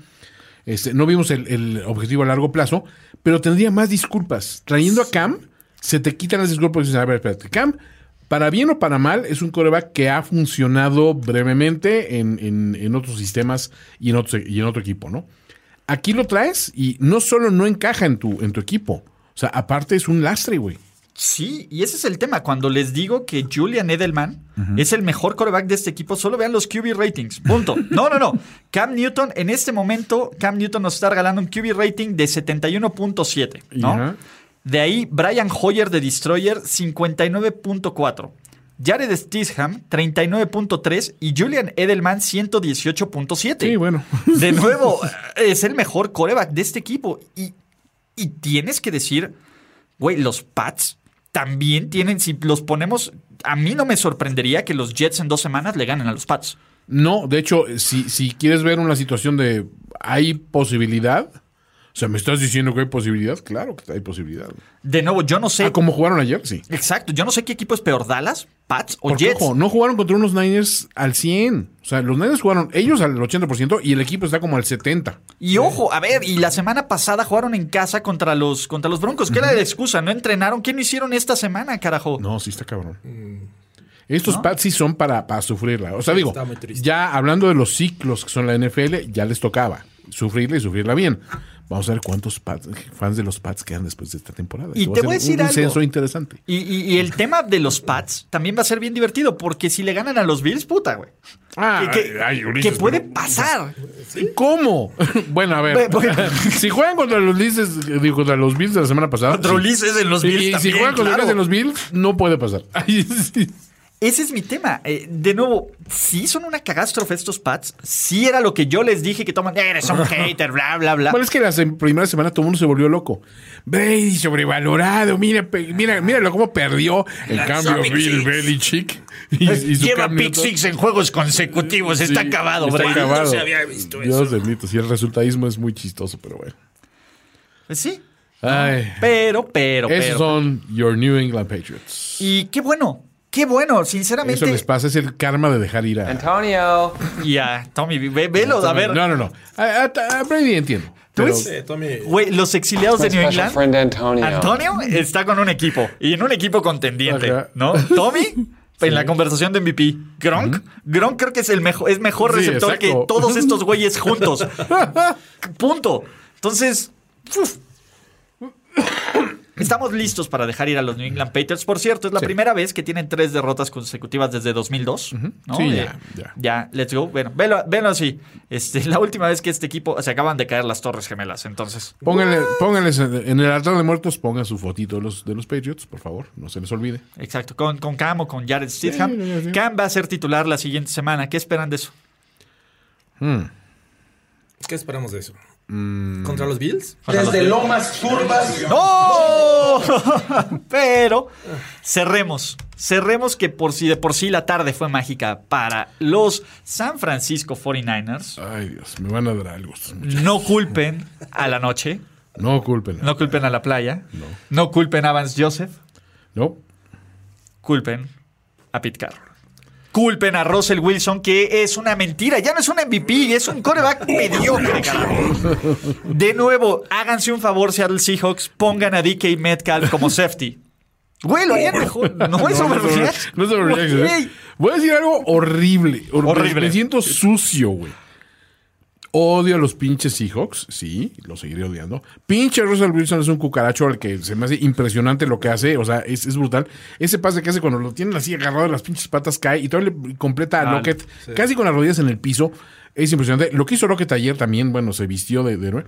Este, no vimos el, el objetivo a largo plazo, pero tendría más disculpas. Trayendo a Cam, se te quitan las disculpas y dices, a ver, espérate, Cam, para bien o para mal, es un coreback que ha funcionado brevemente en, en- en otros sistemas y en otro, y en otro equipo, ¿no? Aquí lo traes y no solo no encaja en tu, en tu equipo, o sea, aparte es un lastre, güey. Sí, y ese es el tema. Cuando les digo que Julian Edelman es el mejor coreback de este equipo, solo vean los QB ratings. Punto. No, no, no. Cam Newton, en este momento, Cam Newton nos está regalando un QB rating de 71.7, ¿no? De ahí, Brian Hoyer de Destroyer, 59.4. Jared Stisham, 39.3 y Julian Edelman, 118.7. Sí, bueno. De nuevo, es el mejor coreback de este equipo. Y, y tienes que decir, güey, los Pats también tienen, si los ponemos, a mí no me sorprendería que los Jets en dos semanas le ganen a los Pats. No, de hecho, si, si quieres ver una situación de hay posibilidad, o sea, ¿me estás diciendo que hay posibilidad? Claro que hay posibilidad. De nuevo, yo no sé. Ah, como jugaron ayer, sí. Exacto, yo no sé qué equipo es peor, Dallas, Pats o Porque, Jets. ojo, no jugaron contra unos Niners al 100. O sea, los Niners jugaron ellos al 80% y el equipo está como al 70%. Y ojo, a ver, y la semana pasada jugaron en casa contra los, contra los Broncos. ¿Qué era la excusa? ¿No entrenaron? ¿Qué no hicieron esta semana, carajo? No, sí está cabrón. Estos Pats sí son para, para sufrirla. O sea, digo, ya hablando de los ciclos que son la NFL, ya les tocaba sufrirla y sufrirla bien. Vamos a ver cuántos Pats- fans de los Pats quedan después de esta temporada. Y te va voy a decir un algo. censo interesante. Y, y- y el tema de los Pats también va a ser bien divertido, porque si le ganan a los Bills, puta, güey. Ah, que, que- ay, Ulises, que puede pero- pasar. ¿Cómo? bueno, a ver. Si juegan contra los Bills, digo, contra los Bills de la semana pasada. Contra sí. Ulises en los Bills Y, si juegan contra. Ulises en los Bills, no puede pasar. Ese es mi tema. Eh, de nuevo, sí son una catástrofe estos Pats. Sí era lo que yo les dije que toman. Eres un hater, bla, bla, bla. Bueno, es que la sem- primera semana todo el mundo se volvió loco. Brady sobrevalorado. Mira, mira, míralo cómo perdió. En cambio, Bill. Belichick. Y, y su Lleva pick six en juegos consecutivos. Está acabado, está Brady. acabado. No se había visto Dios bendito. Sí, el resultadismo es muy chistoso, pero bueno. Pues sí. Ay, Pero, pero, esos pero. son your New England Patriots. Y qué bueno. Qué bueno, Eso sinceramente. les pasa, es el karma de dejar ir a. Antonio. Y a Tommy, ve- velo, a ver. No, no, no. A, a- a Brady entiendo. Pero, ves? Sí, Tommy. Güey, los exiliados de New England. Antonio. Antonio está con un equipo y en un equipo contendiente. ¿no? Tommy en la conversación de MVP. Gronk, Gronk creo que es el mejor es mejor Sí, receptor que todos estos güeyes juntos. Punto. Entonces, uf. Estamos listos para dejar ir a los New England Patriots. Por cierto, es la Sí. primera vez que tienen tres derrotas consecutivas desde 2002. ¿no? Sí, Eh, ya, ya. ya, let's go. Bueno, velo, velo así. Este, la última vez que este equipo se acaban de caer las Torres Gemelas. Entonces, pónganle, pónganles en el altar de muertos, pongan su fotito de los, de los Patriots, por favor. No se les olvide. Exacto, con, con Cam o con Jared Stidham. Sí, sí, sí. Cam va a ser titular la siguiente semana. ¿Qué esperan de eso? ¿Qué esperamos de eso? Mm. ¿Contra los Bills? Desde Lomas Turbas. ¡No! Pero cerremos. Cerremos que por si de por sí la tarde fue mágica para los San Francisco 49ers. Ay, Dios, me van a dar algo. No culpen a la noche. No culpen. No culpen a la playa. No, culpen a Vance Joseph. No. Culpen a Pete Carroll. Culpen a Russell Wilson, que es una mentira. Ya no es un MVP, es un coreback mediocre, carajo. De nuevo, háganse un favor, Seattle Seahawks. Pongan a DK Metcalf como safety. Güey, lo harían mejor. No es overreaction. No es overreaction, ¿eh? Voy a decir algo horrible. Hor- Horrible. Me siento sucio, güey. Odio a los pinches Seahawks, sí, lo seguiré odiando. Pinche Russell Wilson es un cucaracho al que se me hace impresionante lo que hace, o sea, es, es brutal. Ese pase que hace cuando lo tienen así agarrado de las pinches patas cae y todavía le completa a Mal. Lockett casi con las rodillas en el piso. Es impresionante. Lo que hizo Lockett ayer también, bueno, se vistió de, de héroe.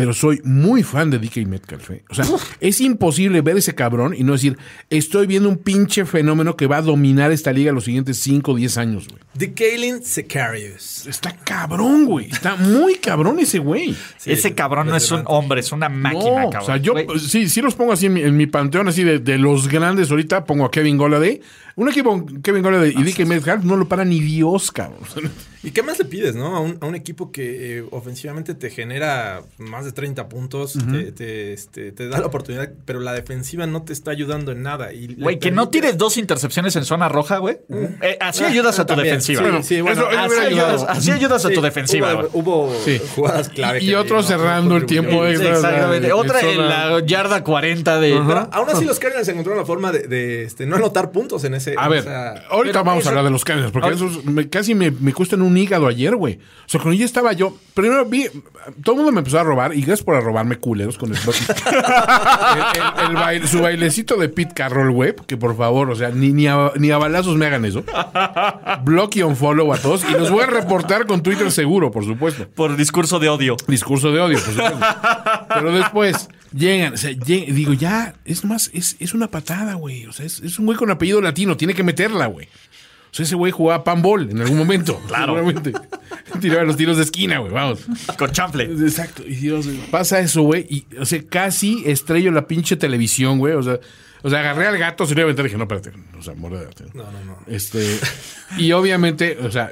Pero soy muy fan de DK Metcalf. ¿eh? O sea, es imposible ver ese cabrón y no decir, estoy viendo un pinche fenómeno que va a dominar esta liga los siguientes 5 o 10 años, güey. The Kalen Sicarius. Está cabrón, güey. Está muy cabrón ese güey. Ese cabrón no es un hombre, es una máquina, No, cabrón. o sea, yo sí, sí los pongo así en mi, en mi panteón, así de, de los grandes ahorita, pongo a Kevin Golladay. Un equipo Kevin Golladay y DK Metcalf no lo para ni Dios, cabrón. ¿Y qué más le pides, no? A un, a un equipo que eh, ofensivamente te genera más de 30 puntos, te, te, este, te da la oportunidad, pero la defensiva no te está ayudando en nada. y Güey, que no tires dos intercepciones en zona roja, güey. Eh, así Ah, ayudas a tu también. defensiva. Sí, sí, bueno, así, ayudas, así a tu defensiva. Hubo, hubo Sí. jugadas clave. Y, que otro no- cerrando no el tiempo. Exactamente. en Otra en zona- la yarda 40 de. Pero aún así los Cardinals encontraron la forma de, de, este, no anotar puntos en ese... A ver, esa- ahorita pero vamos eso- a hablar de los Cardinals, porque esos me- casi me, me cuestan un hígado ayer, güey. O sea, cuando ya estaba yo, primero vi, todo el mundo me empezó a robar, y gracias por robarme culeros con el, el, el- el baile- su bailecito de Pete Carroll, güey, que por favor, o sea, ni, ni, a, ni a balazos me hagan eso. Block y unfollow a todos, y los voy a reportar con Twitter seguro, por supuesto. Por discurso de odio. Discurso de odio, por supuesto. Pero después llegan, o sea, lleg- digo, ya, es más, es, es una patada, güey. O sea, es, es un güey con apellido latino, tiene que meterla, güey. O sea, ese güey jugaba panball en algún momento. Claro. Seguramente. Tiraba los tiros de esquina, güey, vamos. Con chanfle. Exacto. Y Dios, güey, pasa eso, güey. Y, o sea, casi estrello la pinche televisión, güey. O sea, o sea, agarré al gato, se le iba a aventar y dije, no, espérate. O sea, mordete. No, no, no. Este, y obviamente, o sea,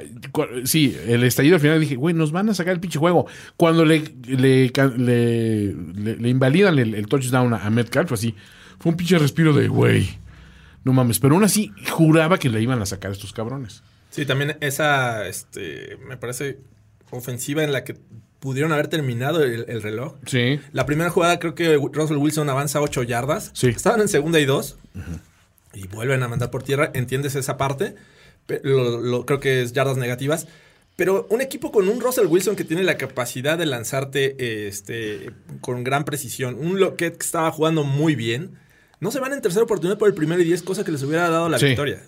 sí, el estallido al final dije, güey, nos van a sacar el pinche juego. Cuando le, le, le, le- le invalidan el, el touchdown a, a Metcalf, así, fue un pinche respiro de, güey, no mames. Pero aún así, juraba que le iban a sacar estos cabrones. Sí, también esa, este, me parece ofensiva en la que pudieron haber terminado el, el reloj. Sí. La primera jugada creo que Russell Wilson avanza 8 yardas. Sí. Estaban en segunda y dos. Y vuelven a mandar por tierra. Entiendes esa parte. Lo- lo- creo que es yardas negativas. Pero un equipo con un Russell Wilson que tiene la capacidad de lanzarte este, con gran precisión. Un Lockett que estaba jugando muy bien. No se van en tercera oportunidad por el primer y diez, cosa que les hubiera dado la Sí. victoria.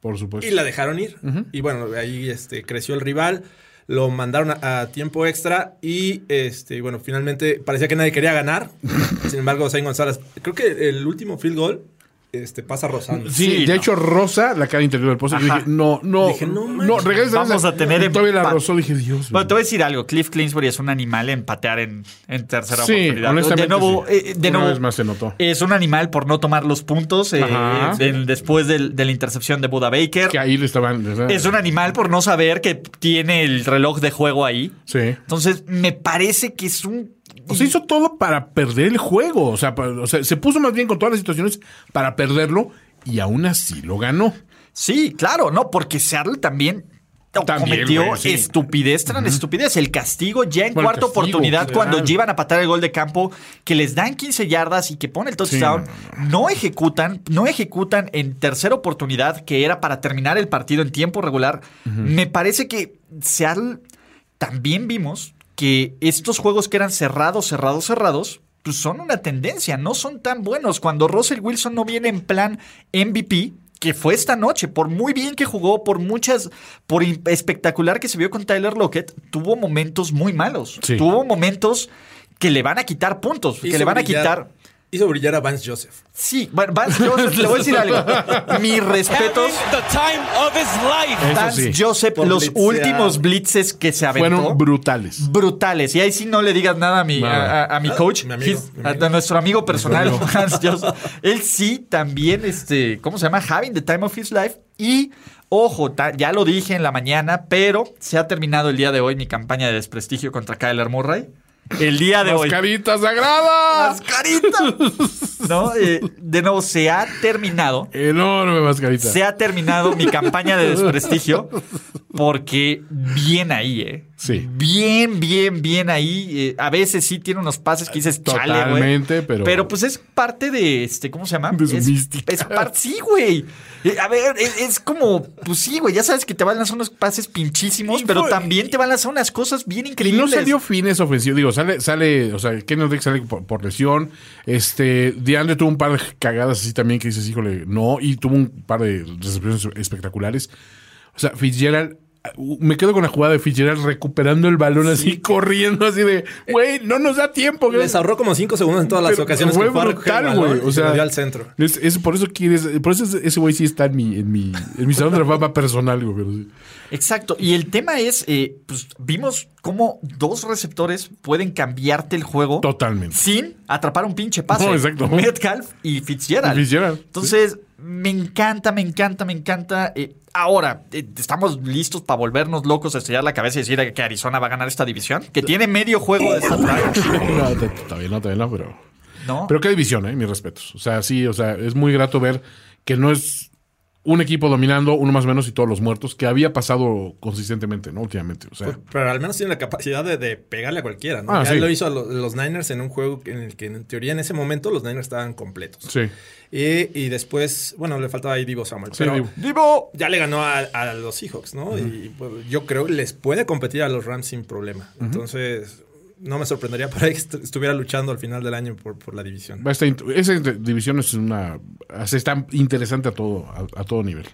Por supuesto. Y la dejaron ir. Y bueno, ahí este, creció el rival. Lo mandaron a, a tiempo extra. Y este, bueno, finalmente parecía que nadie quería ganar. Sin embargo, Zane González, creo que el último field goal este, pasa rozando. Sí, Sí, de no. hecho, Rosa, la cara interior del poste. Yo dije, no, no, Dije, no no, regresa. Vamos a tener Y Todavía la rozó, dije, Dios. Bueno, te voy a decir algo. Cliff Clinsbury es un animal en patear en, en tercera Sí, oportunidad. honestamente, De nuevo, sí. eh, de Una nuevo, vez más se notó. Es un animal por no tomar los puntos eh, después del- de la intercepción de Buda Baker. Que ahí le estaban. Es un animal por no saber que tiene el reloj de juego ahí. Sí. Entonces, me parece que es un. O sea, hizo todo para perder el juego. O sea, pa- o sea, se puso más bien con todas las situaciones para perderlo y aún así lo ganó. Sí, claro, no, porque Seattle también. También, cometió güey, sí. estupidez tras estupidez. El castigo ya en Bueno, cuarta oportunidad, cuando llevan a patar el gol de campo, que les dan 15 yardas y que pone el touchdown, no, ejecutan, no ejecutan en tercera oportunidad, que era para terminar el partido en tiempo regular. Me parece que Seattle también vimos que estos juegos que eran cerrados, cerrados, cerrados, pues son una tendencia, no son tan buenos. Cuando Russell Wilson no viene en plan MVP, que fue esta noche, por muy bien que jugó, por muchas, por espectacular que se vio con Tyler Lockett, tuvo momentos muy malos. Sí. Tuvo momentos que le van a quitar puntos, que le van a brillar- quitar. Hizo brillar a Vance Joseph. Sí, bueno, Vance Joseph, le voy a decir algo. Mis respetos. Eso Vance sí. Joseph, Por los blitzear. últimos blitzes que se aventó. Fueron brutales. brutales. Y ahí sí no le digas nada a mi, a, a- a mi coach, mi amigo, He's- mi amigo. a nuestro amigo personal, amigo. Hans Joseph. Él sí también, este, ¿cómo se llama? Having the time of his life. Y, ojo, ya lo dije en la mañana, pero se ha terminado el día de hoy mi campaña de desprestigio contra Kyler Murray. El día de hoy. ¡Mascarita sagrada! ¡Mascarita! ¿No? Eh, de nuevo, se ha terminado. Enorme mascarita. Se ha terminado mi campaña de desprestigio porque bien ahí, ¿eh? Sí. bien, bien, bien ahí. Eh, a veces sí tiene unos pases que dices, chale, güey. Totalmente, pero- Pero pues es parte de, este, ¿cómo se llama? De su es, mística. es parte, sí, güey. Eh, A ver, es, es como, pues sí, güey, ya sabes que te van a lanzar unos pases pinchísimos, pero fue- también te van a lanzar unas cosas bien Y increíbles. no salió fines ofensivos. Digo, sale, sale, o sea, Kenneth Drake sale por, por lesión. Este, DeAndre tuvo un par de cagadas así también que dices, híjole, no. Y tuvo un par de recepciones espectaculares. O sea, Fitzgerald, me quedo con la jugada de Fitzgerald recuperando el balón así, corriendo así de, güey, no nos da tiempo. güey". Les ahorró como 5 segundos en todas las Pero ocasiones fue que brutal, güey. O se sea, dio al centro. Es, es por eso quieres, por eso ese- güey sí está en mi, en mi, en mi salón de la fama personal, güey. Exacto. Y el tema es, eh, pues vimos cómo dos receptores pueden cambiarte el juego Totalmente. sin atrapar un pinche pase. No, exacto. Metcalf y Fitzgerald. Y Fitzgerald, Entonces, me encanta, me encanta, me encanta. Eh, ahora, eh, estamos listos para volvernos locos, estrellar la cabeza y decir que Arizona va a ganar esta división, que tiene medio juego de esta. No, todavía no, todavía no, pero. ¿No? Pero qué división, ¿eh? Mis respetos. O sea, sí, o sea, es muy grato ver que no es un equipo dominando, uno más o menos y todos los muertos, que había pasado consistentemente, ¿no? Últimamente. O sea, Pero al menos tiene la capacidad de, de pegarle a cualquiera, ¿no? Ah, Ya sí. lo hizo a lo- los Niners en un juego en el que en teoría en ese momento los Niners estaban completos. sí. Y, y después, bueno, le faltaba ahí Divo Samuel. Sí, pero Divo. ¡Divo! ya le ganó a, a los Seahawks, ¿no? Y pues, yo creo que les puede competir a los Rams sin problema. Entonces, no me sorprendería por ahí que est- estuviera luchando al final del año por, por la división. Va a estar int- esa división es una. se está interesante a todo, a, a todo nivel.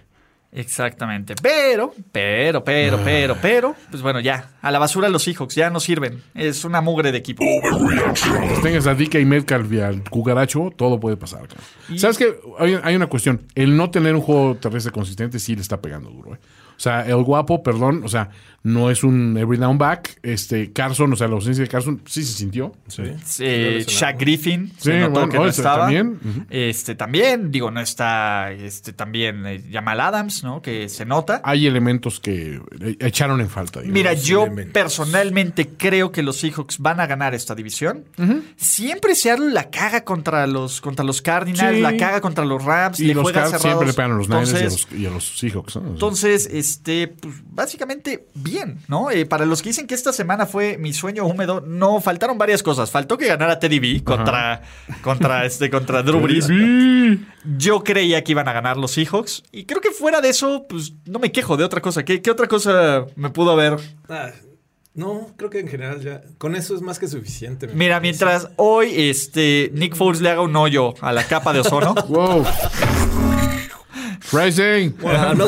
Exactamente. Pero, pero, pero, pero, pero, pues bueno, ya. A la basura los Seahawks, ya no sirven. Es una mugre de equipo. Pues tengas a DK Metcalf y al cucaracho, todo puede pasar. cabrón. ¿Sabes qué? Hay, hay una cuestión. El no tener un juego terrestre consistente sí le está pegando duro. ¿eh? O sea, el guapo, perdón, o sea, no es un every down back. Este, Carson, o sea, la ausencia de Carson sí se sintió. Sí. Eh, Shaq Griffin se Sí, notó bueno, que no ese estaba. también. Este también, digo, no está este también eh, Jamal Adams, ¿no? Que se nota. Hay elementos que eh, echaron en falta. digamos. Mira, yo elementos. personalmente creo que los Seahawks van a ganar esta división. Siempre Seattle la caga contra los, contra los Cardinals, Sí. la caga contra los Rams, y le los cerrados. siempre le pegan a los Niners y a Entonces, los, y a los Seahawks. entonces, este, pues, básicamente bien, ¿no? Eh, para los que dicen que esta semana fue mi sueño húmedo, no faltaron varias cosas. Faltó que ganara Teddy B contra, contra, este, contra Drew Brees. Yo creía que iban a ganar los Seahawks. Y creo que fuera de eso, pues no me quejo de otra cosa. ¿Qué, qué otra cosa me pudo haber? Ah, no, creo que en general ya. Con eso es más que suficiente. Mira, parece. mientras hoy este, Nick Foles le haga un hoyo a la capa de ozono. Wow. Rising. Bueno, no,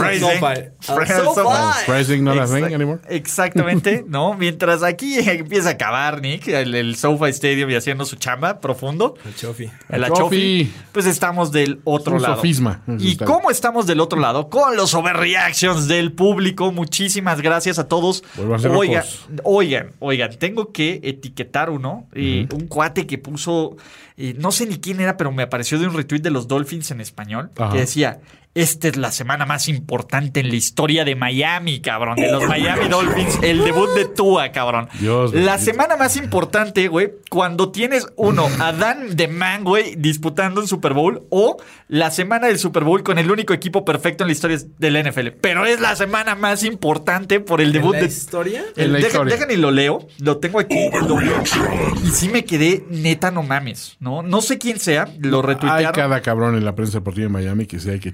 not a thing anymore. Exactamente, ¿no? Mientras aquí empieza a acabar Nick, el, el SoFi Stadium y haciendo su chamba profundo. El Chofi. El Chofi. Pues estamos del otro Un lado. sofisma. ¿Y cómo estamos del otro lado? Con los overreactions del público. Muchísimas gracias a todos. A ser Oigan, locos. oigan, oigan, tengo que etiquetar uno. eh, Un cuate que puso, eh, no sé ni quién era, pero me apareció de un retweet de los Dolphins en español, Ajá. que decía, esta es la semana más importante en la historia de Miami, cabrón. De los Miami Dolphins, el debut de Tua, cabrón. Dios la bendito. semana más importante, güey, cuando tienes uno, a Dan de Man, güey, disputando un Super Bowl, o la semana del Super Bowl con el único equipo perfecto en la historia del NFL. Pero es la semana más importante por el debut ¿En la de historia? el- En la deja- historia. Dejan y lo leo, lo tengo aquí, lo y sí me quedé neta no mames, ¿no? No sé quién sea, lo Hay retuitearon. cada cabrón en la prensa deportiva de Miami que sí hay que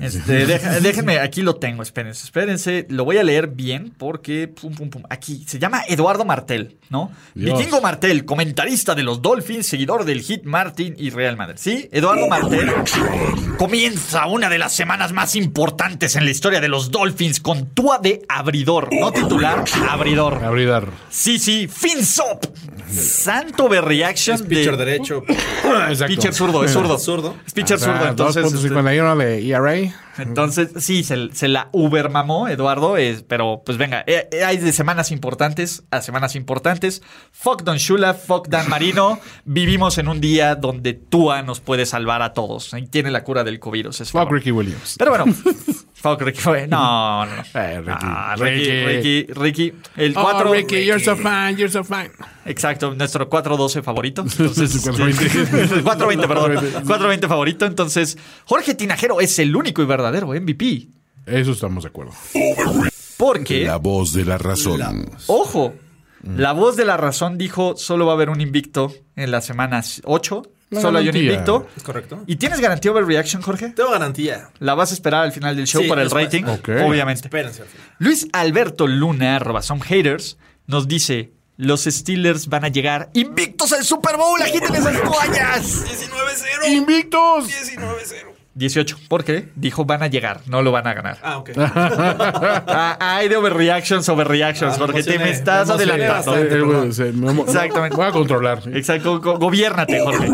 Este, deja- déjenme, aquí lo tengo, espérense, espérense, lo voy a leer bien porque, pum, pum, pum, aquí, se llama Eduardo Martel, ¿no? Dios. Vikingo Martel, comentarista de los Dolphins, seguidor del Hit Martin y Real Madrid. Sí, Eduardo Martel comienza una de las semanas más importantes en la historia de los Dolphins con Tua de abridor, no titular, abridor. Abridar. Sí, sí, Finsop. Santo overreaction Es pitcher de... derecho. Exacto. Pitcher zurdo, es zurdo. Zurdo. Es pitcher O sea, zurdo, entonces... este, 2.51 de ERA. entonces, sí, se, se la ubermamó Eduardo, es- pero pues venga, eh, eh, hay de semanas importantes a semanas importantes. Fuck Don Shula, fuck Dan Marino. Vivimos en un día donde Tua nos puede salvar a todos. Ahí tiene la cura del COVID. es Fuck. Ricky Williams. Pero bueno, fuck Ricky. fue- No, no, no. Eh, Ricky. Ah, Ricky, Ricky. Ricky, Ricky. El Oh, 4. Ricky, you're so fine, you're so fine. Exacto, nuestro 412 favorito. Entonces, 420. 420, perdón. 420 favorito. Entonces, Jorge Tinajero es el único y verdadero MVP. Eso estamos de acuerdo. Porque, La voz de la razón. ojo, la voz de la razón dijo solo va a haber un invicto en las semanas 8. La Solo hay un garantía. invicto. ¿Es correcto? ¿Y tienes garantía overreaction, Jorge? Tengo garantía. La vas a esperar al final del show Sí, para el después. rating, Ok. obviamente. Espérense al final. Luis Alberto Luna, arroba some haters, nos dice: Los Steelers van a llegar invictos al Super Bowl. ¡Agiten esas toallas! 19-0. ¡Invictos! 19-0. 18. ¿Por qué? Dijo: van a llegar, no lo van a ganar. Ah, ok. Ah, hay de overreactions, overreactions, Ah, porque te me estás adelantando. Eh, me- Exactamente. Voy a controlar. Exacto, go- gobiérnate, Jorge.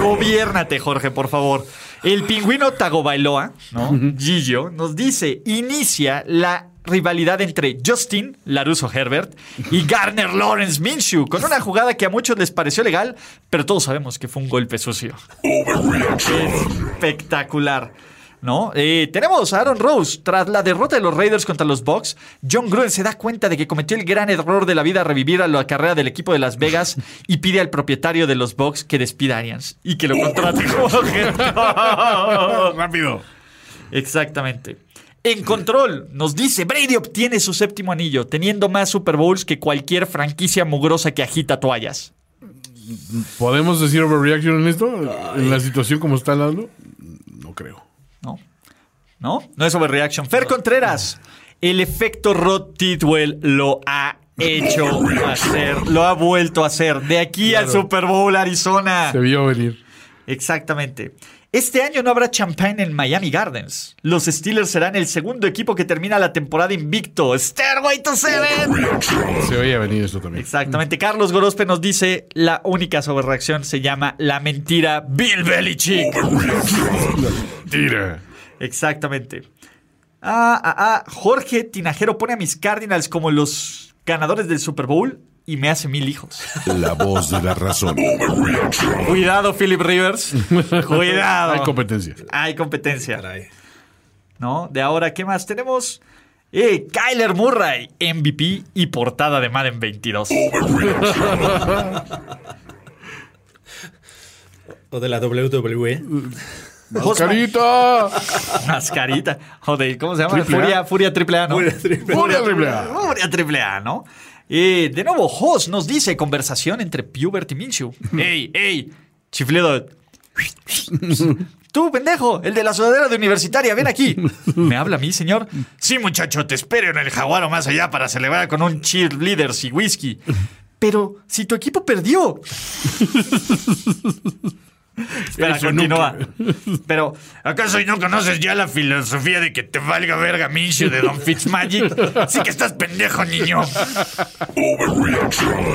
Gobiérnate, Jorge, por favor. El pingüino Tagovailoa, ¿no? Gillo, nos dice, inicia la rivalidad entre Justin Laruso Herbert y Garner Lawrence Minshew con una jugada que a muchos les pareció legal, pero todos sabemos que fue un golpe sucio. Espectacular. ¿No? Eh, tenemos a Aaron Rose. Tras la derrota de los Raiders contra los Bucks, John Gruden se da cuenta de que cometió el gran error de la vida revivir a la carrera del equipo de Las Vegas y pide al propietario de los Bucks que despida a Arians y que lo contrate como. Rápido. Exactamente. En control, nos dice Brady obtiene su séptimo anillo, teniendo más Super Bowls que cualquier franquicia mugrosa que agita toallas. ¿Podemos decir overreaction en esto? ¿En la situación como está hablando? No creo. ¿No? ¿No? No es overreaction. Fer Contreras, el efecto Rod Tidwell lo ha hecho hacer, lo ha vuelto a hacer. De aquí al Super Bowl Arizona. Se vio venir. Exactamente. Este año no habrá champagne en Miami Gardens. Los Steelers serán el segundo equipo que termina la temporada invicto. Stairway to Seven. Se veía venir esto también. Exactamente. Carlos Gorospe nos dice la única sobrereacción se llama la mentira Bill Belichick. Tira. Exactamente. Ah, ah, ah. Jorge Tinajero pone a mis Cardinals como los ganadores del Super Bowl y me hace mil hijos. La voz de la razón. Cuidado, Philip Rivers. Cuidado. Hay competencia. Hay competencia. Caray. ¿No? De ahora, ¿qué más tenemos? Eh, Kyler Murray, MVP y portada de Madden 22. O de la WWE. ¡Mascarita! Mascarita. Joder, ¿cómo se llama? Triple. Furia, Furia Triple A, ¿no? Furia Triple A. Furia Triple A. Furia Triple A, ¿no? Eh, de nuevo, Hoss nos dice conversación entre Pubert y Minshew. ¡Ey, ey! Chiflido. Tú, pendejo, el de la sudadera de universitaria, ven aquí. ¿Me habla a mí, señor? Sí, muchacho, te espero en el jaguar o más allá para celebrar con un cheerleaders y whisky. Pero si tu equipo perdió. Espera, Eso continúa. Pero, ¿acaso no conoces ya la filosofía de que te valga verga Minshew de Don Fitzmagic? Sí que estás pendejo, niño.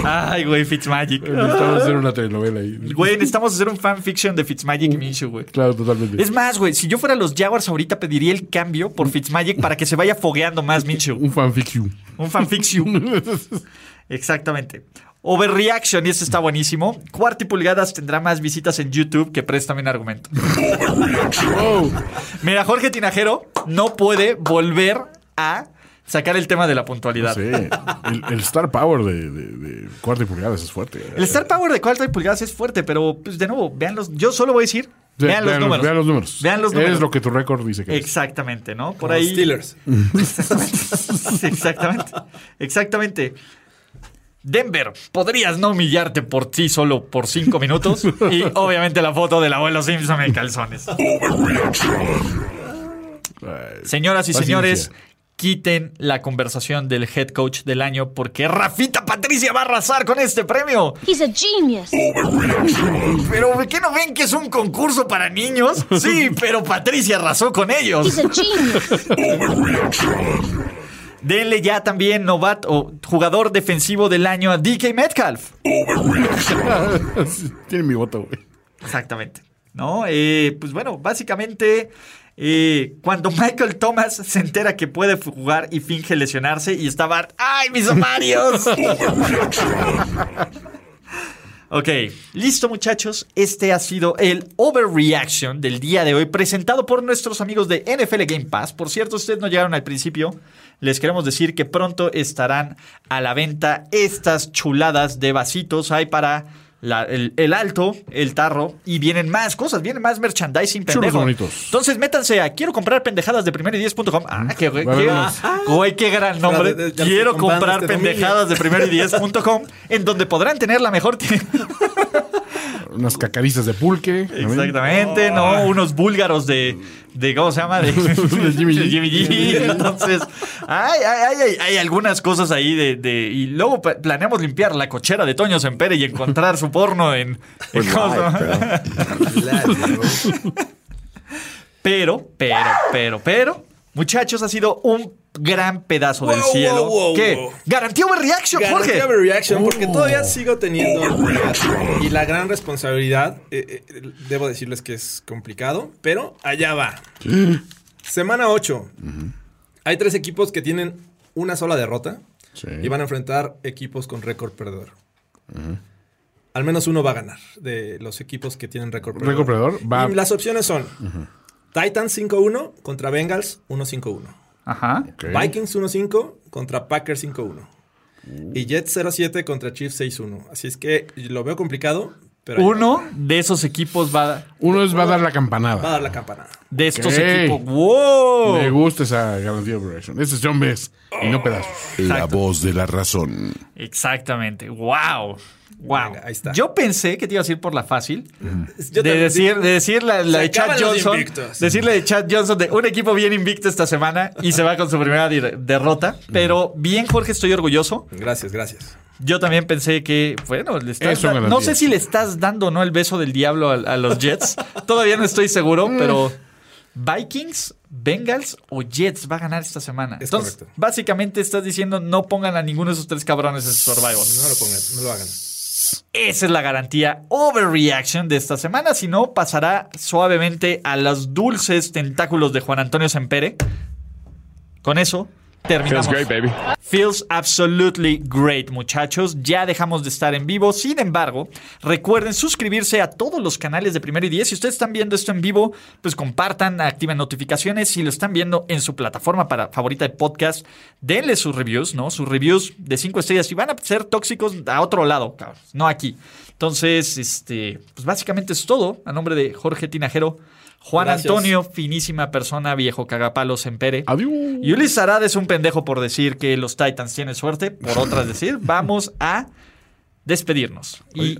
Ay, güey, Fitzmagic. Necesitamos hacer una telenovela ahí. Güey, necesitamos hacer un fanfiction de Fitzmagic y Minshew, güey. Claro, totalmente. Es más, güey, si yo fuera los Jaguars ahorita pediría el cambio por Fitzmagic para que se vaya fogueando más Minshew. Un fanfiction. Un fanfiction. Exactamente. Overreaction, y este está buenísimo. Cuarto y pulgadas tendrá más visitas en YouTube que préstame un argumento. Oh, Mira, Jorge Tinajero no puede volver a sacar el tema de la puntualidad. sí. El, el star power de, de, de cuarta y pulgadas es fuerte. El Star Power de cuarto y pulgadas es fuerte, pero pues de nuevo, vean los. Yo solo voy a decir. Sí, vean, los números. Vean los números. Vean los números. Es lo que tu récord dice que es. Exactamente, ¿no? Por Como ahí. Steelers. Exactamente. Exactamente. Exactamente. Denver, podrías no humillarte por ti solo por cinco minutos. Y obviamente la foto del abuelo Simpson en calzones. Señoras y paciencia. señores, quiten la conversación del head coach del año porque Rafita Patricia va a arrasar con este premio. He's a genius. Pero ¿qué no ven que es un concurso para niños? Sí, pero Patricia arrasó con ellos. He's a genius. Denle ya también novato o jugador defensivo del año a DK Metcalf. Tiene mi voto, güey. Exactamente. ¿No? Eh, pues bueno, básicamente, eh, cuando Michael Thomas se entera que puede jugar y finge lesionarse y estaba. ¡Ay, mis omarios! Ok, listo muchachos, este ha sido el overreaction del día de hoy presentado por nuestros amigos de NFL Game Pass. Por cierto, ustedes no llegaron al principio, les queremos decir que pronto estarán a la venta estas chuladas de vasitos. Hay para la- el, el alto, el tarro, y vienen más cosas, vienen más merchandising pendejo. bonitos. Entonces métanse a quiero comprar pendejadas de primero y 10.com. Ah, qué, güey, qué- unos- güey, qué gran nombre. Ya quiero comprar este dominio. pendejadas de primero y 10.com, en donde podrán tener la mejor tienda. Unas cacarizas de pulque. ¿no? Exactamente, ¿no? Unos búlgaros de, de ¿cómo se llama? De, De Jimmy G. Jimmy G. Entonces, hay, hay, hay, hay algunas cosas ahí de, de- Y luego planeamos limpiar la cochera de Toño Sempere y encontrar su porno en... bro. Pero, pero, pero, pero... Muchachos, ha sido un gran pedazo del cielo. wow. Garantía overreaction, Jorge. Garantía overreaction, porque todavía sigo teniendo y la gran responsabilidad, eh, eh, debo decirles que es complicado, pero allá va. Semana 8. Hay tres equipos que tienen una sola derrota Sí. y van a enfrentar equipos con récord perdedor. Al menos uno va a ganar de los equipos que tienen récord perdedor. Récord perdedor, va- Y las opciones son Titans 5-1 contra Bengals 1-5-1. Ajá. Vikings 1-5 contra Packers 5-1. Y Jets 0-7 contra Chiefs 6-1. Así es que lo veo complicado, pero Uno de esos equipos va... Uno es va a dar la va a campanada. dar la campanada. De estos equipos. ¡Wow! Me gusta esa garantía de Operation. Ese es John Bess y no pedazos. La voz de la razón. Exactamente. Wow. Wow. Venga, ahí está. Yo pensé que te ibas a ir por la fácil. De decir, de decir la, de Chad Johnson. invictos. Decirle de Chad Johnson de un equipo bien invicto esta semana y se va con su primera derrota. Pero bien, Jorge, estoy orgulloso. Gracias, gracias. Yo también pensé que, bueno, le estás da- no sé si le estás dando o no el beso del diablo a, a los Jets. Todavía no estoy seguro, pero Vikings, Bengals o Jets va a ganar esta semana. Es Entonces, correcto. básicamente estás diciendo no pongan a ninguno de esos tres cabrones en Survival. No lo pongan, no lo hagan. Esa es la garantía overreaction de esta semana. Si no, pasará suavemente a los dulces tentáculos de Juan Antonio Sempere. Con eso, terminamos. Feels great, baby. Feels absolutely great, muchachos. Ya dejamos de estar en vivo. Sin embargo, recuerden suscribirse a todos los canales de Primero y Diez. Si ustedes están viendo esto en vivo, pues compartan, activen notificaciones. Si lo están viendo en su plataforma para, favorita de podcast, denle sus reviews, ¿no? Sus reviews de cinco estrellas. Y van a ser tóxicos a otro lado, cabrón, no aquí. Entonces, este, pues básicamente es todo. A nombre de Jorge Tinajero. Juan Gracias. Antonio, finísima persona, viejo cagapalos en Pere. Adiós. Y Ulises Arad es un pendejo por decir que los Titans tienen suerte, por otras decir, vamos a despedirnos. Y